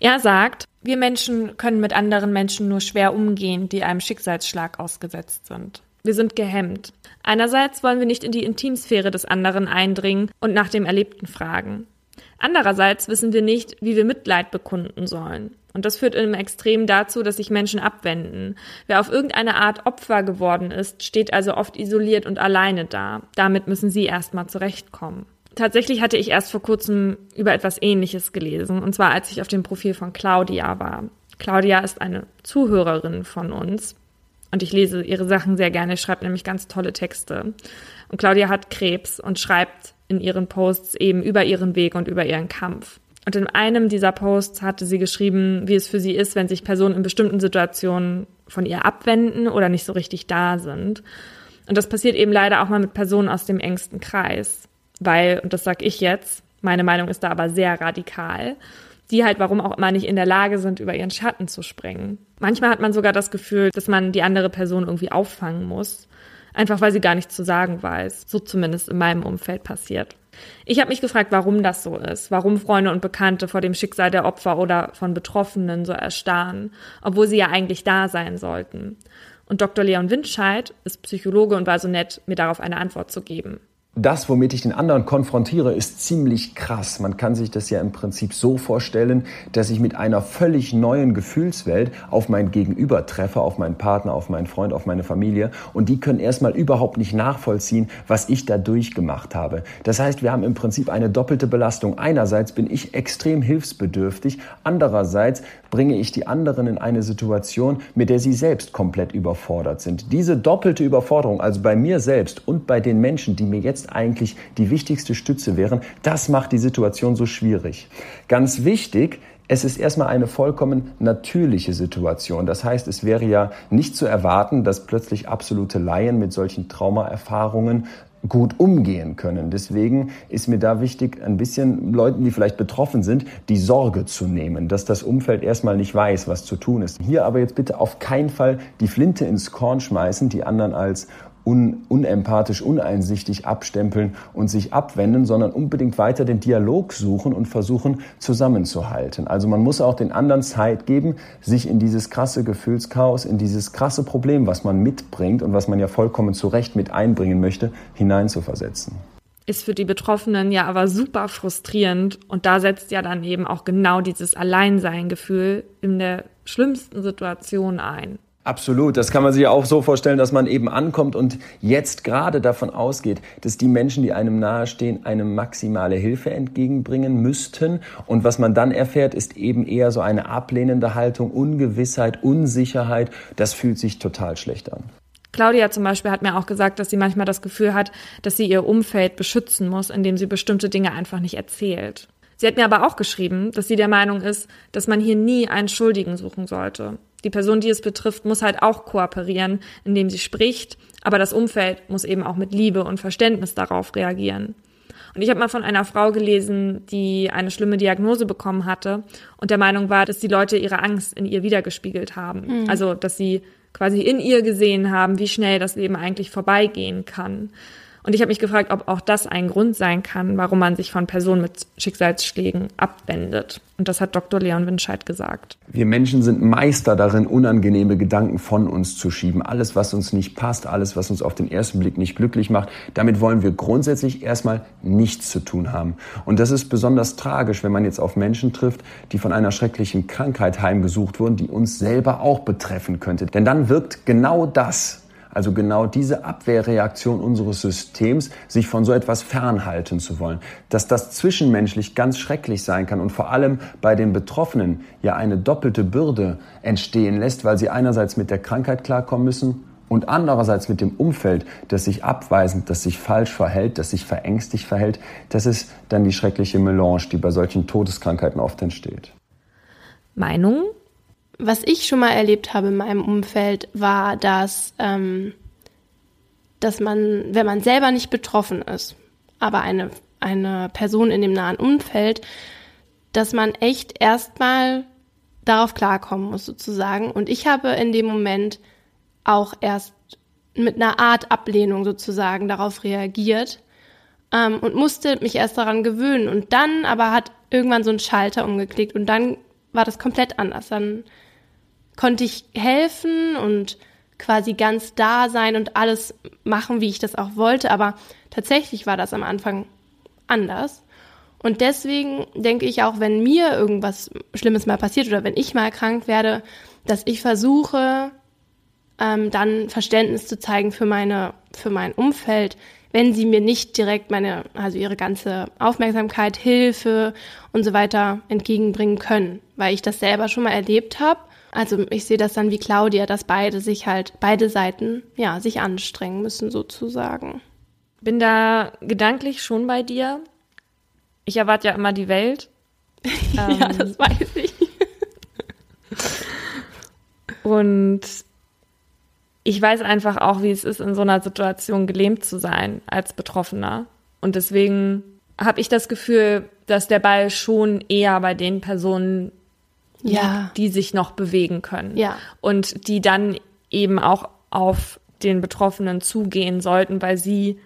Er sagt, wir Menschen können mit anderen Menschen nur schwer umgehen, die einem Schicksalsschlag ausgesetzt sind. Wir sind gehemmt. Einerseits wollen wir nicht in die Intimsphäre des anderen eindringen und nach dem Erlebten fragen. Andererseits wissen wir nicht, wie wir Mitleid bekunden sollen. Und das führt im Extrem dazu, dass sich Menschen abwenden. Wer auf irgendeine Art Opfer geworden ist, steht also oft isoliert und alleine da. Damit müssen sie erstmal zurechtkommen. Tatsächlich hatte ich erst vor kurzem über etwas Ähnliches gelesen, und zwar als ich auf dem Profil von Claudia war. Claudia ist eine Zuhörerin von uns und ich lese ihre Sachen sehr gerne, schreibt nämlich ganz tolle Texte. Und Claudia hat Krebs und schreibt in ihren Posts eben über ihren Weg und über ihren Kampf. Und in einem dieser Posts hatte sie geschrieben, wie es für sie ist, wenn sich Personen in bestimmten Situationen von ihr abwenden oder nicht so richtig da sind. Und das passiert eben leider auch mal mit Personen aus dem engsten Kreis. Weil, und das sage ich jetzt, meine Meinung ist da aber sehr radikal, die halt warum auch immer nicht in der Lage sind, über ihren Schatten zu springen. Manchmal hat man sogar das Gefühl, dass man die andere Person irgendwie auffangen muss. Einfach weil sie gar nichts zu sagen weiß. So zumindest in meinem Umfeld passiert. Ich habe mich gefragt, warum das so ist, warum Freunde und Bekannte vor dem Schicksal der Opfer oder von Betroffenen so erstarren, obwohl sie ja eigentlich da sein sollten. Und Dr. Leon Windscheid ist Psychologe und war so nett, mir darauf eine Antwort zu geben. Das, womit ich den anderen konfrontiere, ist ziemlich krass. Man kann sich das ja im Prinzip so vorstellen, dass ich mit einer völlig neuen Gefühlswelt auf mein Gegenüber treffe, auf meinen Partner, auf meinen Freund, auf meine Familie. Und die können erstmal überhaupt nicht nachvollziehen, was ich da durchgemacht habe. Das heißt, wir haben im Prinzip eine doppelte Belastung. Einerseits bin ich extrem hilfsbedürftig. Andererseits bringe ich die anderen in eine Situation, mit der sie selbst komplett überfordert sind. Diese doppelte Überforderung, also bei mir selbst und bei den Menschen, die mir jetzt eigentlich die wichtigste Stütze wären, das macht die Situation so schwierig. Ganz wichtig, es ist erstmal eine vollkommen natürliche Situation. Das heißt, es wäre ja nicht zu erwarten, dass plötzlich absolute Laien mit solchen Traumaerfahrungen gut umgehen können. Deswegen ist mir da wichtig, ein bisschen Leuten, die vielleicht betroffen sind, die Sorge zu nehmen, dass das Umfeld erstmal nicht weiß, was zu tun ist. Hier aber jetzt bitte auf keinen Fall die Flinte ins Korn schmeißen, die anderen als un unempathisch, uneinsichtig abstempeln und sich abwenden, sondern unbedingt weiter den Dialog suchen und versuchen zusammenzuhalten. Also man muss auch den anderen Zeit geben, sich in dieses krasse Gefühlschaos, in dieses krasse Problem, was man mitbringt und was man ja vollkommen zu Recht mit einbringen möchte, hineinzuversetzen ist für die Betroffenen ja aber super frustrierend und da setzt ja dann eben auch genau dieses Alleinsein-Gefühl in der schlimmsten Situation ein. Absolut. Das kann man sich auch so vorstellen, dass man eben ankommt und jetzt gerade davon ausgeht, dass die Menschen, die einem nahestehen, eine maximale Hilfe entgegenbringen müssten. Und was man dann erfährt, ist eben eher so eine ablehnende Haltung, Ungewissheit, Unsicherheit. Das fühlt sich total schlecht an. Claudia zum Beispiel hat mir auch gesagt, dass sie manchmal das Gefühl hat, dass sie ihr Umfeld beschützen muss, indem sie bestimmte Dinge einfach nicht erzählt. Sie hat mir aber auch geschrieben, dass sie der Meinung ist, dass man hier nie einen Schuldigen suchen sollte. Die Person, die es betrifft, muss halt auch kooperieren, indem sie spricht, aber das Umfeld muss eben auch mit Liebe und Verständnis darauf reagieren. Und ich habe mal von einer Frau gelesen, die eine schlimme Diagnose bekommen hatte und der Meinung war, dass die Leute ihre Angst in ihr wiedergespiegelt haben. Mhm. Also, dass sie quasi in ihr gesehen haben, wie schnell das Leben eigentlich vorbeigehen kann. Und ich habe mich gefragt, ob auch das ein Grund sein kann, warum man sich von Personen mit Schicksalsschlägen abwendet. Und das hat Dr. Leon Winscheid gesagt. Wir Menschen sind Meister darin, unangenehme Gedanken von uns zu schieben. Alles, was uns nicht passt, alles, was uns auf den ersten Blick nicht glücklich macht, damit wollen wir grundsätzlich erstmal nichts zu tun haben. Und das ist besonders tragisch, wenn man jetzt auf Menschen trifft, die von einer schrecklichen Krankheit heimgesucht wurden, die uns selber auch betreffen könnte. Denn dann wirkt genau das also genau diese Abwehrreaktion unseres Systems, sich von so etwas fernhalten zu wollen. Dass das zwischenmenschlich ganz schrecklich sein kann und vor allem bei den Betroffenen ja eine doppelte Bürde entstehen lässt, weil sie einerseits mit der Krankheit klarkommen müssen und andererseits mit dem Umfeld, das sich abweisend, das sich falsch verhält, das sich verängstigt verhält, das ist dann die schreckliche Melange, die bei solchen Todeskrankheiten oft entsteht. Meinung was ich schon mal erlebt habe in meinem Umfeld, war, dass, ähm, dass man, wenn man selber nicht betroffen ist, aber eine, eine Person in dem nahen Umfeld, dass man echt erstmal darauf klarkommen muss, sozusagen. Und ich habe in dem Moment auch erst mit einer Art Ablehnung sozusagen darauf reagiert ähm, und musste mich erst daran gewöhnen. Und dann aber hat irgendwann so ein Schalter umgeklickt und dann war das komplett anders. Dann konnte ich helfen und quasi ganz da sein und alles machen, wie ich das auch wollte. Aber tatsächlich war das am Anfang anders. Und deswegen denke ich auch, wenn mir irgendwas Schlimmes mal passiert oder wenn ich mal erkrankt werde, dass ich versuche, ähm, dann Verständnis zu zeigen für meine, für mein Umfeld, wenn sie mir nicht direkt meine, also ihre ganze Aufmerksamkeit, Hilfe und so weiter entgegenbringen können, weil ich das selber schon mal erlebt habe also ich sehe das dann wie Claudia, dass beide sich halt, beide Seiten, ja, sich anstrengen müssen sozusagen. Bin da gedanklich schon bei dir. Ich erwarte ja immer die Welt. ja, ähm, das weiß ich. Und ich weiß einfach auch, wie es ist, in so einer Situation gelähmt zu sein als Betroffener. Und deswegen habe ich das Gefühl, dass der Ball schon eher bei den Personen ja. die sich noch bewegen können. Ja. Und die dann eben auch auf den Betroffenen zugehen sollten, weil sie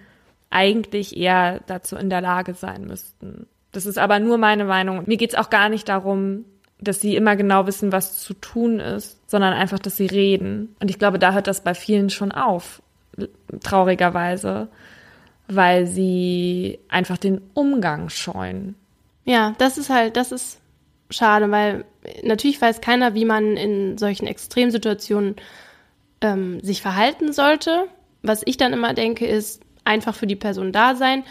eigentlich eher dazu in der Lage sein müssten. Das ist aber nur meine Meinung. Mir geht's auch gar nicht darum, dass sie immer genau wissen, was zu tun ist, sondern einfach, dass sie reden. Und ich glaube, da hört das bei vielen schon auf, traurigerweise, weil sie einfach den Umgang scheuen. Ja, das ist halt, das ist schade, weil natürlich weiß keiner, wie man in solchen Extremsituationen ähm, sich verhalten sollte. Was ich dann immer denke, ist einfach für die Person da sein,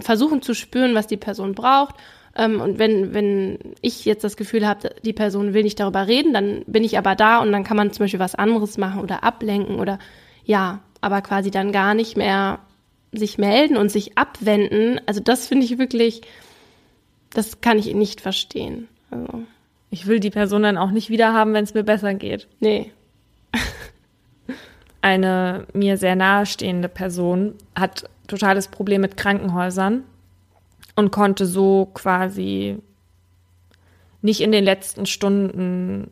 versuchen zu spüren, was die Person braucht. Ähm, und wenn, wenn ich jetzt das Gefühl habe, die Person will nicht darüber reden, dann bin ich aber da und dann kann man zum Beispiel was anderes machen oder ablenken oder ja, aber quasi dann gar nicht mehr sich melden und sich abwenden. Also das finde ich wirklich, das kann ich nicht verstehen. Also. Ich will die Person dann auch nicht wieder haben, wenn es mir besser geht. Nee. Eine mir sehr nahestehende Person hat totales Problem mit Krankenhäusern und konnte so quasi nicht in den letzten Stunden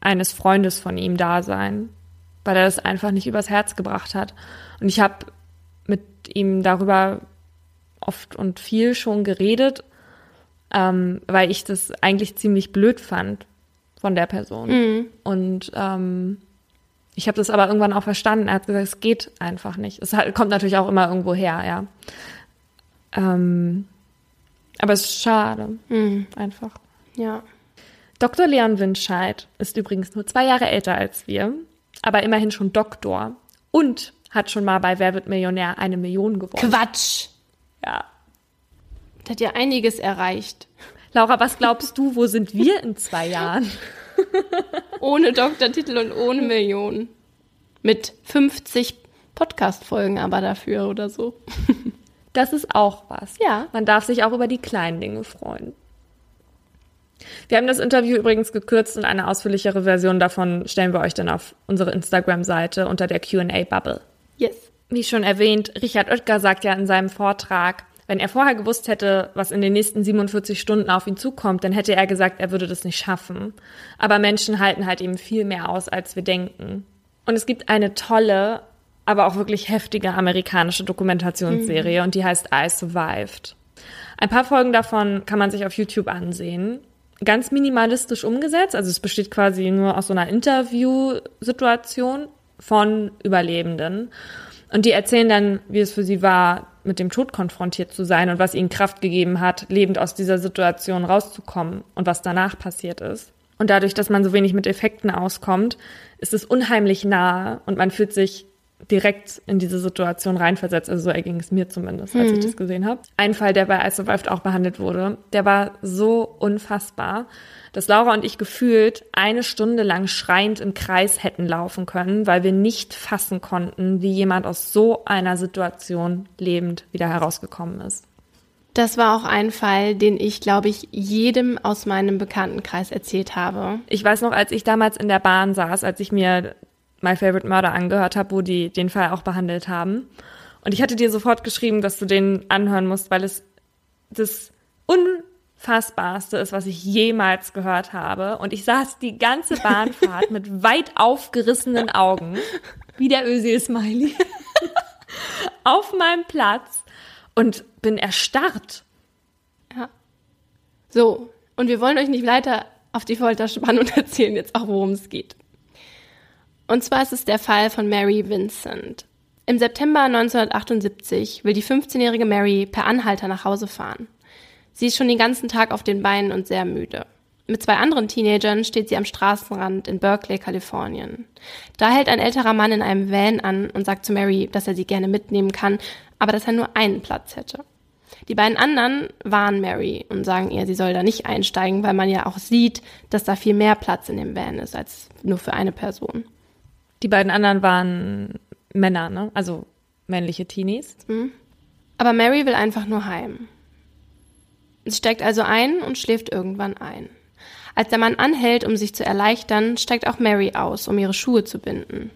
eines Freundes von ihm da sein, weil er das einfach nicht übers Herz gebracht hat. Und ich habe mit ihm darüber oft und viel schon geredet, ähm, weil ich das eigentlich ziemlich blöd fand von der Person. Mhm. Und ähm, ich habe das aber irgendwann auch verstanden. Er hat gesagt, es geht einfach nicht. Es halt, kommt natürlich auch immer irgendwo her, ja. Ähm, aber es ist schade, Mhm. einfach. Ja. Dr. Leon Windscheid ist übrigens nur zwei Jahre älter als wir, aber immerhin schon Doktor und hat schon mal bei Wer wird Millionär eine Million gewonnen. Quatsch. Ja. Hat ja einiges erreicht. Laura, was glaubst du, wo sind wir in zwei Jahren? Ohne Doktortitel und ohne Millionen. Mit 50 Podcast-Folgen aber dafür oder so. Das ist auch was. Ja. Man darf sich auch über die kleinen Dinge freuen. Wir haben das Interview übrigens gekürzt und eine ausführlichere Version davon stellen wir euch dann auf unsere Instagram-Seite unter der Q&A-Bubble. Yes. Wie schon erwähnt, Richard Oetker sagt ja in seinem Vortrag, wenn er vorher gewusst hätte, was in den nächsten 47 Stunden auf ihn zukommt, dann hätte er gesagt, er würde das nicht schaffen. Aber Menschen halten halt eben viel mehr aus, als wir denken. Und es gibt eine tolle, aber auch wirklich heftige amerikanische Dokumentationsserie und die heißt I Survived. Ein paar Folgen davon kann man sich auf YouTube ansehen. Ganz minimalistisch umgesetzt, also es besteht quasi nur aus so einer Interviewsituation von Überlebenden. Und die erzählen dann, wie es für sie war, mit dem Tod konfrontiert zu sein und was ihnen Kraft gegeben hat, lebend aus dieser Situation rauszukommen und was danach passiert ist. Und dadurch, dass man so wenig mit Effekten auskommt, ist es unheimlich nahe und man fühlt sich direkt in diese Situation reinversetzt. Also so erging es mir zumindest, als ich das gesehen habe. Ein Fall, der bei I Survived auch behandelt wurde, der war so unfassbar, dass Laura und ich gefühlt eine Stunde lang schreiend im Kreis hätten laufen können, weil wir nicht fassen konnten, wie jemand aus so einer Situation lebend wieder herausgekommen ist. Das war auch ein Fall, den ich, glaube ich, jedem aus meinem Bekanntenkreis erzählt habe. Ich weiß noch, als ich damals in der Bahn saß, als ich mir My Favorite Murder angehört habe, wo die den Fall auch behandelt haben. Und ich hatte dir sofort geschrieben, dass du den anhören musst, weil es das unfassbarste ist, was ich jemals gehört habe. Und ich saß die ganze Bahnfahrt mit weit aufgerissenen Augen, wie der Özil-Smiley, auf meinem Platz und bin erstarrt. So, und wir wollen euch nicht weiter auf die Folter spannen und erzählen jetzt auch, worum es geht. Und zwar ist es der Fall von Mary Vincent. Im September 1978 will die 15-jährige Mary per Anhalter nach Hause fahren. Sie ist schon den ganzen Tag auf den Beinen und sehr müde. Mit zwei anderen Teenagern steht sie am Straßenrand in Berkeley, Kalifornien. Da hält ein älterer Mann in einem Van an und sagt zu Mary, dass er sie gerne mitnehmen kann, aber dass er nur einen Platz hätte. Die beiden anderen warnen Mary und sagen ihr, sie soll da nicht einsteigen, weil man ja auch sieht, dass da viel mehr Platz in dem Van ist als nur für eine Person. Die beiden anderen waren Männer, ne? Also männliche Teenies. Aber Mary will einfach nur heim. Sie steigt also ein und schläft irgendwann ein. Als der Mann anhält, um sich zu erleichtern, steigt auch Mary aus, um ihre Schuhe zu binden.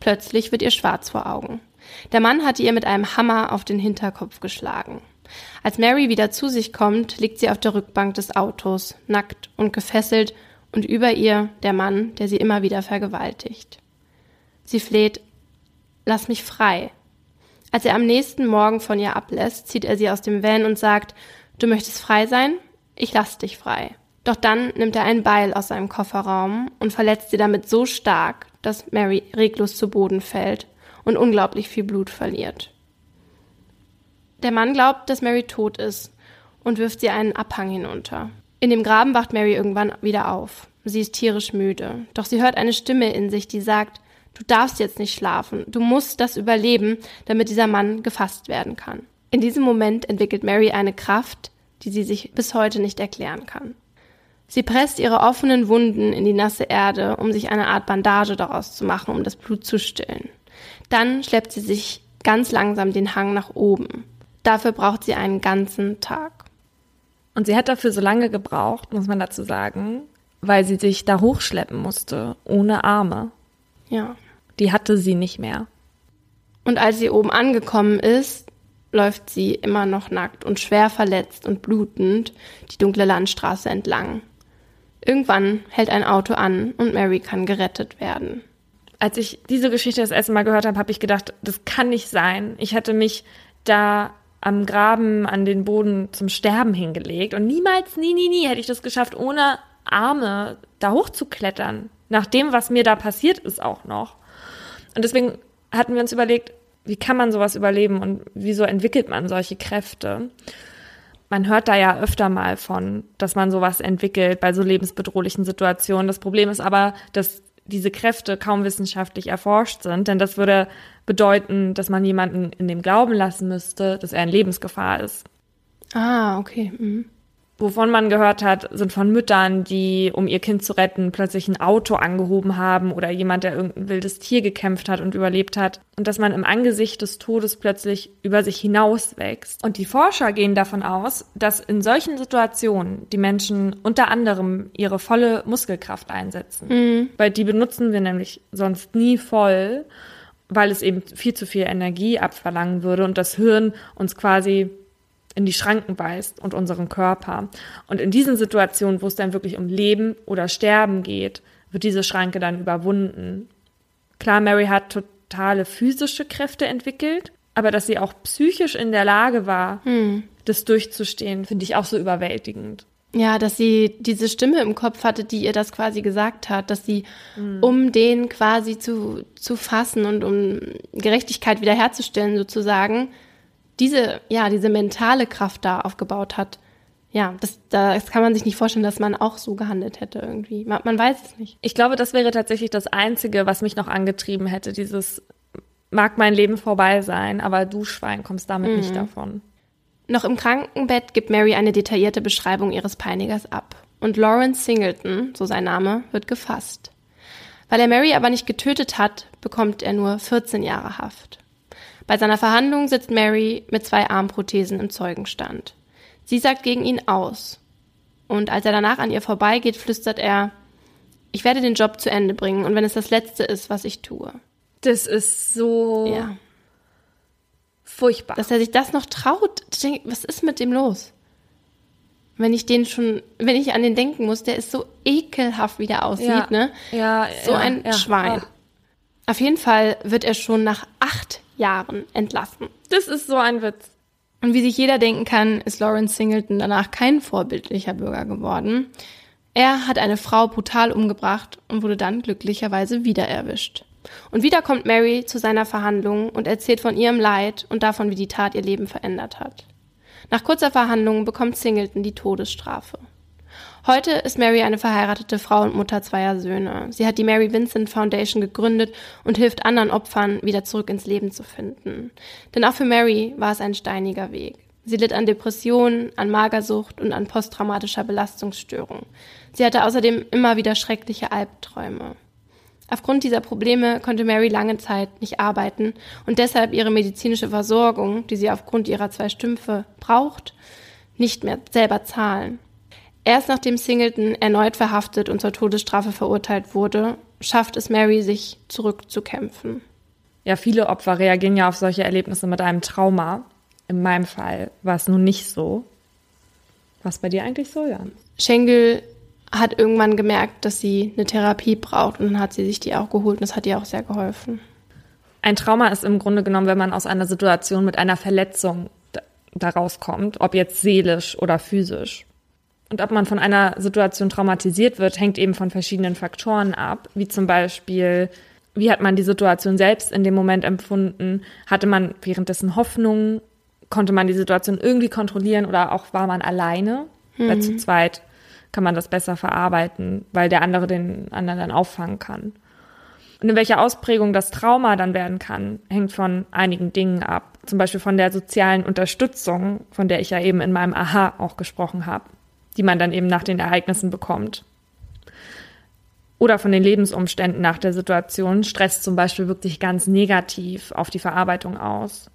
Plötzlich wird ihr schwarz vor Augen. Der Mann hatte ihr mit einem Hammer auf den Hinterkopf geschlagen. Als Mary wieder zu sich kommt, liegt sie auf der Rückbank des Autos, nackt und gefesselt, und über ihr der Mann, der sie immer wieder vergewaltigt. Sie fleht, lass mich frei. Als er am nächsten Morgen von ihr ablässt, zieht er sie aus dem Van und sagt, du möchtest frei sein? Ich lass dich frei. Doch dann nimmt er ein Beil aus seinem Kofferraum und verletzt sie damit so stark, dass Mary reglos zu Boden fällt und unglaublich viel Blut verliert. Der Mann glaubt, dass Mary tot ist und wirft sie einen Abhang hinunter. In dem Graben wacht Mary irgendwann wieder auf. Sie ist tierisch müde, doch sie hört eine Stimme in sich, die sagt, du darfst jetzt nicht schlafen, du musst das überleben, damit dieser Mann gefasst werden kann. In diesem Moment entwickelt Mary eine Kraft, die sie sich bis heute nicht erklären kann. Sie presst ihre offenen Wunden in die nasse Erde, um sich eine Art Bandage daraus zu machen, um das Blut zu stillen. Dann schleppt sie sich ganz langsam den Hang nach oben. Dafür braucht sie einen ganzen Tag. Und sie hat dafür so lange gebraucht, muss man dazu sagen, weil sie sich da hochschleppen musste, ohne Arme. Ja. Die hatte sie nicht mehr. Und als sie oben angekommen ist, läuft sie immer noch nackt und schwer verletzt und blutend die dunkle Landstraße entlang. Irgendwann hält ein Auto an und Mary kann gerettet werden. als ich diese Geschichte das erste Mal gehört habe, habe ich gedacht, das kann nicht sein. Ich hatte mich da am Graben an den Boden zum Sterben hingelegt und niemals, nie, nie, nie hätte ich das geschafft, ohne Arme da hochzuklettern. Nach dem, was mir da passiert ist auch noch. Und deswegen hatten wir uns überlegt, wie kann man sowas überleben und wieso entwickelt man solche Kräfte? Man hört da ja öfter mal von, dass man sowas entwickelt bei so lebensbedrohlichen Situationen. Das Problem ist aber, dass diese Kräfte kaum wissenschaftlich erforscht sind, denn das würde bedeuten, dass man jemanden in dem Glauben lassen müsste, dass er in Lebensgefahr ist. Ah, okay. Mhm. Wovon man gehört hat, sind von Müttern, die, um ihr Kind zu retten, plötzlich ein Auto angehoben haben oder jemand, der irgendein wildes Tier gekämpft hat und überlebt hat. Und dass man im Angesicht des Todes plötzlich über sich hinauswächst. Und die Forscher gehen davon aus, dass in solchen Situationen die Menschen unter anderem ihre volle Muskelkraft einsetzen. Mhm. Weil die benutzen wir nämlich sonst nie voll, weil es eben viel zu viel Energie abverlangen würde und das Hirn uns quasi in die Schranken weist und unseren Körper. Und in diesen Situationen, wo es dann wirklich um Leben oder Sterben geht, wird diese Schranke dann überwunden. Klar, Mary hat totale physische Kräfte entwickelt, aber dass sie auch psychisch in der Lage war, hm. das durchzustehen, finde ich auch so überwältigend. Ja, dass sie diese Stimme im Kopf hatte, die ihr das quasi gesagt hat, dass sie, mhm. um den quasi zu, zu fassen und um Gerechtigkeit wiederherzustellen sozusagen, diese, ja, diese mentale Kraft da aufgebaut hat. Ja, das, das kann man sich nicht vorstellen, dass man auch so gehandelt hätte irgendwie. Man, man weiß es nicht. Ich glaube, das wäre tatsächlich das Einzige, was mich noch angetrieben hätte. Dieses mag mein Leben vorbei sein, aber du Schwein kommst damit mhm. nicht davon. Noch im Krankenbett gibt Mary eine detaillierte Beschreibung ihres Peinigers ab. Und Lawrence Singleton, so sein Name, wird gefasst. Weil er Mary aber nicht getötet hat, bekommt er nur 14 Jahre Haft. Bei seiner Verhandlung sitzt Mary mit zwei Armprothesen im Zeugenstand. Sie sagt gegen ihn aus. Und als er danach an ihr vorbeigeht, flüstert er, ich werde den Job zu Ende bringen und wenn es das Letzte ist, was ich tue. Das ist so ja. furchtbar. Dass er sich das noch traut. Was ist mit dem los? Wenn ich den schon, wenn ich an den denken muss, der ist so ekelhaft, wie der aussieht, ja. ne? Ja, so ja, ein. Schwein. Auf jeden Fall wird er schon nach acht Jahren entlassen. Das ist so ein Witz. Und wie sich jeder denken kann, ist Lawrence Singleton danach kein vorbildlicher Bürger geworden. Er hat eine Frau brutal umgebracht und wurde dann glücklicherweise wieder erwischt. Und wieder kommt Mary zu seiner Verhandlung und erzählt von ihrem Leid und davon, wie die Tat ihr Leben verändert hat. Nach kurzer Verhandlung bekommt Singleton die Todesstrafe. Heute ist Mary eine verheiratete Frau und Mutter zweier Söhne. Sie hat die Mary Vincent Foundation gegründet und hilft anderen Opfern, wieder zurück ins Leben zu finden. Denn auch für Mary war es ein steiniger Weg. Sie litt an Depressionen, an Magersucht und an posttraumatischer Belastungsstörung. Sie hatte außerdem immer wieder schreckliche Albträume. Aufgrund dieser Probleme konnte Mary lange Zeit nicht arbeiten und deshalb ihre medizinische Versorgung, die sie aufgrund ihrer zwei Stümpfe braucht, nicht mehr selber zahlen. Erst nachdem Singleton erneut verhaftet und zur Todesstrafe verurteilt wurde, schafft es Mary, sich zurückzukämpfen. Ja, viele Opfer reagieren ja auf solche Erlebnisse mit einem Trauma. In meinem Fall war es nun nicht so. Was bei dir eigentlich so, Jan? Schengel hat irgendwann gemerkt, dass sie eine Therapie braucht und dann hat sie sich die auch geholt und das hat ihr auch sehr geholfen. Ein Trauma ist im Grunde genommen, wenn man aus einer Situation mit einer Verletzung daraus kommt, ob jetzt seelisch oder physisch. Und ob man von einer Situation traumatisiert wird, hängt eben von verschiedenen Faktoren ab, wie zum Beispiel, wie hat man die Situation selbst in dem Moment empfunden? Hatte man währenddessen Hoffnung? Konnte man die Situation irgendwie kontrollieren oder auch war man alleine? Mhm. Weil zu zweit kann man das besser verarbeiten, weil der andere den anderen dann auffangen kann. Und in welcher Ausprägung das Trauma dann werden kann, hängt von einigen Dingen ab. Zum Beispiel von der sozialen Unterstützung, von der ich ja eben in meinem Aha auch gesprochen habe die man dann eben nach den Ereignissen bekommt. Oder von den Lebensumständen nach der Situation. Stress zum Beispiel wirkt sich ganz negativ auf die Verarbeitung aus.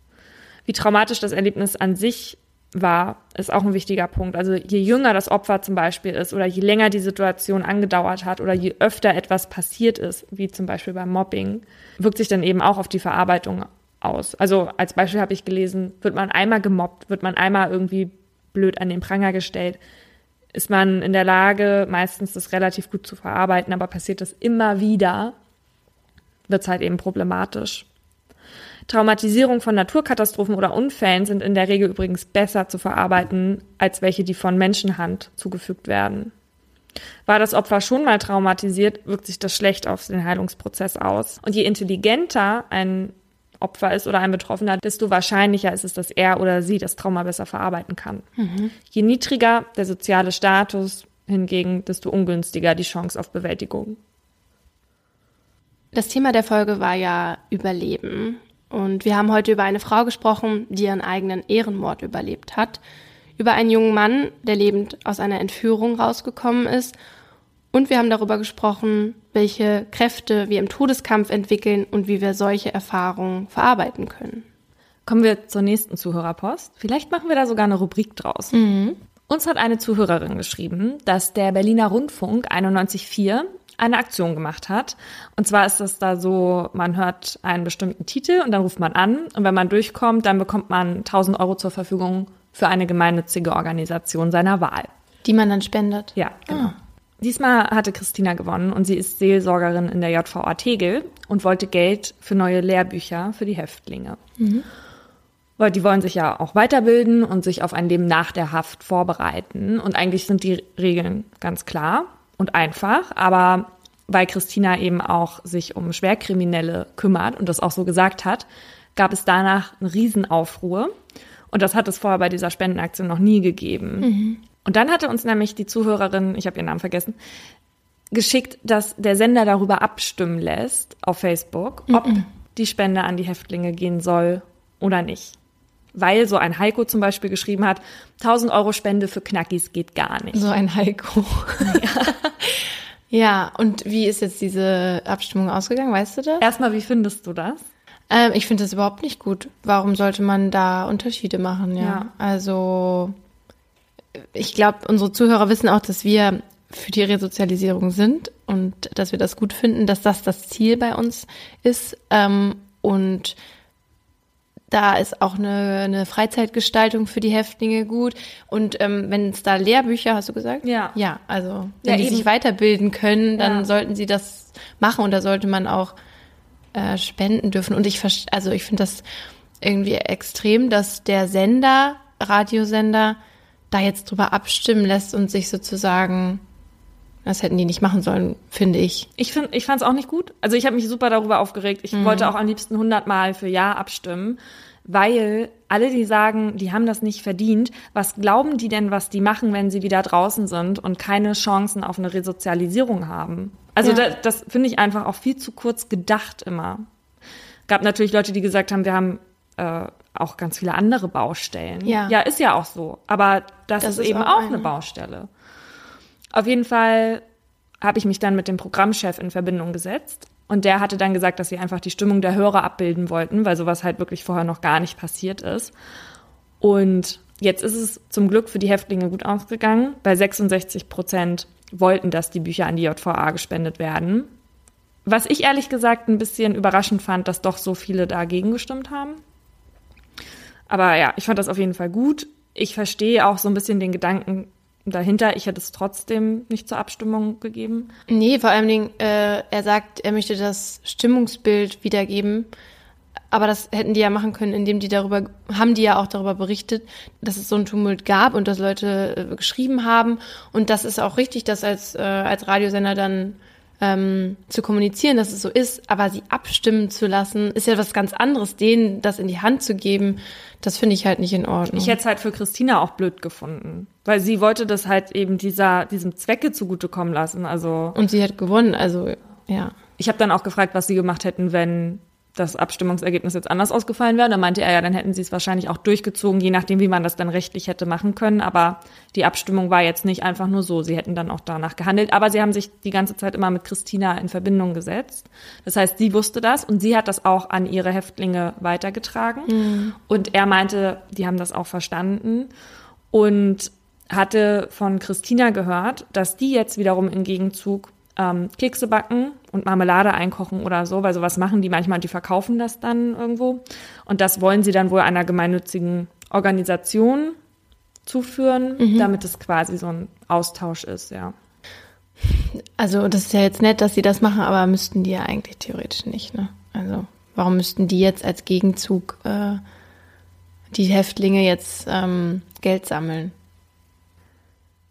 Wie traumatisch das Erlebnis an sich war, ist auch ein wichtiger Punkt. Also je jünger das Opfer zum Beispiel ist oder je länger die Situation angedauert hat oder je öfter etwas passiert ist, wie zum Beispiel beim Mobbing, wirkt sich dann eben auch auf die Verarbeitung aus. Also als Beispiel habe ich gelesen, wird man einmal gemobbt, wird man einmal irgendwie blöd an den Pranger gestellt, ist man in der Lage, meistens das relativ gut zu verarbeiten, aber passiert das immer wieder, wird es halt eben problematisch. Traumatisierung von Naturkatastrophen oder Unfällen sind in der Regel übrigens besser zu verarbeiten als welche, die von Menschenhand zugefügt werden. War das Opfer schon mal traumatisiert, wirkt sich das schlecht auf den Heilungsprozess aus. Und je intelligenter ein Opfer ist oder ein Betroffener, desto wahrscheinlicher ist es, dass er oder sie das Trauma besser verarbeiten kann. Mhm. Je niedriger der soziale Status hingegen, desto ungünstiger die Chance auf Bewältigung. Das Thema der Folge war ja Überleben. Und wir haben heute über eine Frau gesprochen, die ihren eigenen Ehrenmord überlebt hat. Über einen jungen Mann, der lebend aus einer Entführung rausgekommen ist. Und wir haben darüber gesprochen, welche Kräfte wir im Todeskampf entwickeln und wie wir solche Erfahrungen verarbeiten können. Kommen wir zur nächsten Zuhörerpost. Vielleicht machen wir da sogar eine Rubrik draus. Mhm. Uns hat eine Zuhörerin geschrieben, dass der Berliner Rundfunk 91.4 eine Aktion gemacht hat. Und zwar ist es da so, man hört einen bestimmten Titel und dann ruft man an. Und wenn man durchkommt, dann bekommt man 1000 Euro zur Verfügung für eine gemeinnützige Organisation seiner Wahl. Die man dann spendet? Ja, genau. Ah. Diesmal hatte Christina gewonnen und sie ist Seelsorgerin in der JVA Tegel und wollte Geld für neue Lehrbücher für die Häftlinge. Mhm. Weil die wollen sich ja auch weiterbilden und sich auf ein Leben nach der Haft vorbereiten. Und eigentlich sind die Regeln ganz klar und einfach, aber weil Christina eben auch sich um Schwerkriminelle kümmert und das auch so gesagt hat, gab es danach einen Riesenaufruhr. Und das hat es vorher bei dieser Spendenaktion noch nie gegeben. Mhm. Und dann hatte uns nämlich die Zuhörerin, ich habe ihren Namen vergessen, geschickt, dass der Sender darüber abstimmen lässt auf Facebook, ob mhm. die Spende an die Häftlinge gehen soll oder nicht. Weil so ein Heiko zum Beispiel geschrieben hat, 1000 Euro Spende für Knackis geht gar nicht. So ein Heiko. Ja. Ja, und wie ist jetzt diese Abstimmung ausgegangen? Weißt du das? Erstmal, wie findest du das? Ähm, ich finde das überhaupt nicht gut. Warum sollte man da Unterschiede machen? Ja. ja. Also, ich glaube, unsere Zuhörer wissen auch, dass wir für die Resozialisierung sind und dass wir das gut finden, dass das das Ziel bei uns ist. Ähm, und da ist auch eine, eine Freizeitgestaltung für die Häftlinge gut. Und ähm, wenn es da Lehrbücher, hast du gesagt? Ja. Ja, also wenn ja, die eben. sich weiterbilden können, dann ja. sollten sie das machen und da sollte man auch äh, spenden dürfen. Und ich also ich finde das irgendwie extrem, dass der Sender, Radiosender, da jetzt drüber abstimmen lässt und sich sozusagen das hätten die nicht machen sollen, finde ich. Ich finde, ich fand es auch nicht gut. Also ich habe mich super darüber aufgeregt. Ich mhm. wollte auch am liebsten hundertmal für Ja abstimmen, weil alle, die sagen, die haben das nicht verdient, was glauben die denn, was die machen, wenn sie wieder draußen sind und keine Chancen auf eine Resozialisierung haben? Also ja. das, das finde ich einfach auch viel zu kurz gedacht immer. Gab natürlich Leute, die gesagt haben, wir haben äh, auch ganz viele andere Baustellen. Ja, ja ist ja auch so. Aber das, das ist, ist, eben auch, auch eine Baustelle. Auf jeden Fall habe ich mich dann mit dem Programmchef in Verbindung gesetzt. Und der hatte dann gesagt, dass sie einfach die Stimmung der Hörer abbilden wollten, weil sowas halt wirklich vorher noch gar nicht passiert ist. Und jetzt ist es zum Glück für die Häftlinge gut ausgegangen. Bei 66 Prozent wollten, dass die Bücher an die JVA gespendet werden. Was ich ehrlich gesagt ein bisschen überraschend fand, dass doch so viele dagegen gestimmt haben. Aber ja, ich fand das auf jeden Fall gut. Ich verstehe auch so ein bisschen den Gedanken dahinter, ich hätte es trotzdem nicht zur Abstimmung gegeben. Nee, vor allen Dingen, äh, er sagt, er möchte das Stimmungsbild wiedergeben. Aber das hätten die ja machen können, indem die darüber, haben die ja auch darüber berichtet, dass es so einen Tumult gab und dass Leute äh, geschrieben haben. Und das ist auch richtig, das als, äh, als Radiosender dann ähm, zu kommunizieren, dass es so ist, aber sie abstimmen zu lassen, ist ja was ganz anderes. Denen das in die Hand zu geben, das finde ich halt nicht in Ordnung. Ich hätte es halt für Christina auch blöd gefunden, weil sie wollte das halt eben dieser diesem Zwecke zugutekommen lassen. Also und sie hat gewonnen, also ja. Ich habe dann auch gefragt, was sie gemacht hätten, wenn das Abstimmungsergebnis jetzt anders ausgefallen wäre. Da meinte er ja, dann hätten sie es wahrscheinlich auch durchgezogen, je nachdem, wie man das dann rechtlich hätte machen können. Aber die Abstimmung war jetzt nicht einfach nur so. Sie hätten dann auch danach gehandelt. Aber sie haben sich die ganze Zeit immer mit Christina in Verbindung gesetzt. Das heißt, sie wusste das und sie hat das auch an ihre Häftlinge weitergetragen. Mhm. Und er meinte, die haben das auch verstanden. Und hatte von Christina gehört, dass die jetzt wiederum im Gegenzug ähm, Kekse backen und Marmelade einkochen oder so, weil sowas machen die manchmal, die verkaufen das dann irgendwo. Und das wollen sie dann wohl einer gemeinnützigen Organisation zuführen, mhm. damit es quasi so ein Austausch ist, ja. Also das ist ja jetzt nett, dass sie das machen, aber müssten die ja eigentlich theoretisch nicht. Ne? Also warum müssten die jetzt als Gegenzug äh, die Häftlinge jetzt ähm, Geld sammeln?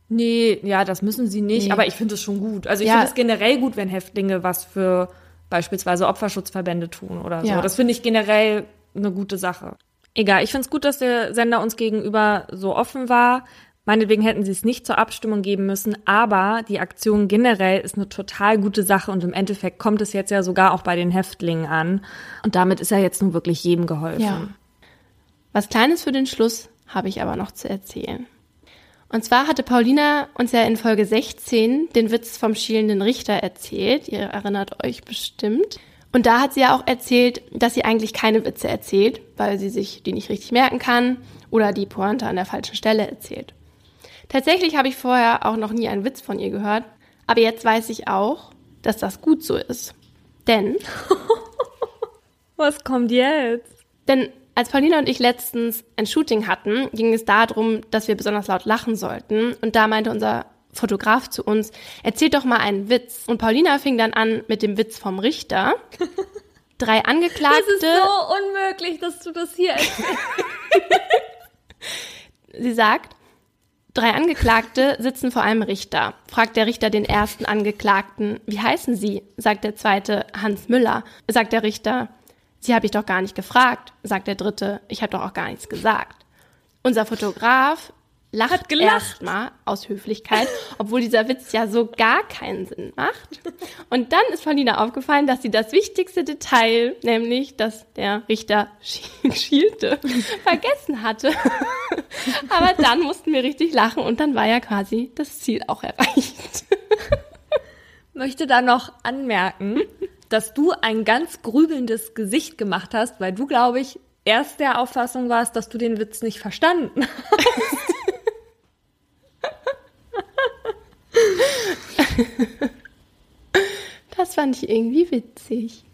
Nee, ja, das müssen sie nicht, Nee. aber ich finde es schon gut. Also ich Ja. finde es generell gut, wenn Häftlinge was für beispielsweise Opferschutzverbände tun oder so. Ja. Das finde ich generell eine gute Sache. Egal, ich finde es gut, dass der Sender uns gegenüber so offen war. Meinetwegen hätten sie es nicht zur Abstimmung geben müssen, aber die Aktion generell ist eine total gute Sache und im Endeffekt kommt es jetzt ja sogar auch bei den Häftlingen an. Und damit ist ja jetzt nun wirklich jedem geholfen. Ja. Was Kleines für den Schluss habe ich aber noch zu erzählen. Und zwar hatte Paulina uns ja in Folge 16 den Witz vom schielenden Richter erzählt. Ihr erinnert euch bestimmt. Und da hat sie ja auch erzählt, dass sie eigentlich keine Witze erzählt, weil sie sich die nicht richtig merken kann oder die Pointe an der falschen Stelle erzählt. Tatsächlich habe ich vorher auch noch nie einen Witz von ihr gehört, aber jetzt weiß ich auch, dass das gut so ist. Denn Was kommt jetzt? Denn als Paulina und ich letztens ein Shooting hatten, ging es darum, dass wir besonders laut lachen sollten. Und da meinte unser Fotograf zu uns, erzählt doch mal einen Witz. Und Paulina fing dann an mit dem Witz vom Richter. Drei Angeklagte. Das ist so unmöglich, dass du das hier erzählst. Sie sagt, drei Angeklagte sitzen vor einem Richter. Fragt der Richter den ersten Angeklagten, wie heißen Sie? Sagt der zweite, Hans Müller. Sagt der Richter, Sie habe ich doch gar nicht gefragt. Sagt der dritte, ich habe doch auch gar nichts gesagt. Unser Fotograf lacht erstmal aus Höflichkeit, obwohl dieser Witz ja so gar keinen Sinn macht. Und dann ist Paulina aufgefallen, dass sie das wichtigste Detail, nämlich, dass der Richter schie- schielte, vergessen hatte. Aber dann mussten wir richtig lachen und dann war ja quasi das Ziel auch erreicht. möchte da noch anmerken, dass du ein ganz grübelndes Gesicht gemacht hast, weil du, glaube ich, erst der Auffassung warst, dass du den Witz nicht verstanden hast. Das fand ich irgendwie witzig.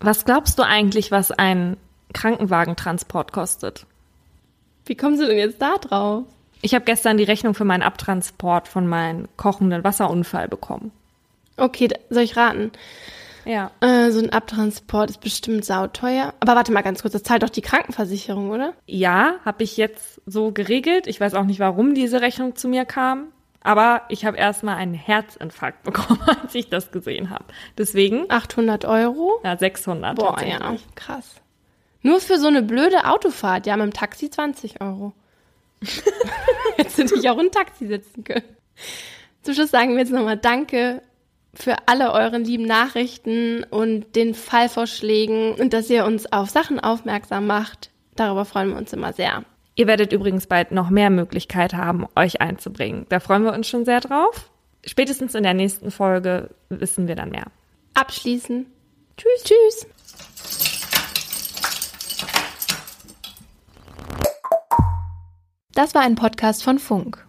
Was glaubst du eigentlich, was ein Krankenwagentransport kostet? Wie kommst du denn jetzt da drauf? Ich habe gestern die Rechnung für meinen Abtransport von meinem kochenden Wasserunfall bekommen. Okay, soll ich raten? Ja. Äh, so ein Abtransport ist bestimmt sauteuer. Aber warte mal ganz kurz, das zahlt doch die Krankenversicherung, oder? Ja, habe ich jetzt so geregelt. Ich weiß auch nicht, warum diese Rechnung zu mir kam. Aber ich habe erstmal einen Herzinfarkt bekommen, als ich das gesehen habe. Deswegen, 800 Euro? ja, 600 Boah, ja, krass. Nur für so eine blöde Autofahrt, ja, mit dem Taxi 20 Euro. Hättest du dich auch in ein Taxi setzen können. Zum Schluss sagen wir jetzt nochmal Danke für alle euren lieben Nachrichten und den Fallvorschlägen und dass ihr uns auf Sachen aufmerksam macht. Darüber freuen wir uns immer sehr. Ihr werdet übrigens bald noch mehr Möglichkeit haben, euch einzubringen. Da freuen wir uns schon sehr drauf. Spätestens in der nächsten Folge wissen wir dann mehr. Abschließen. Tschüss. Tschüss. Das war ein Podcast von Funk.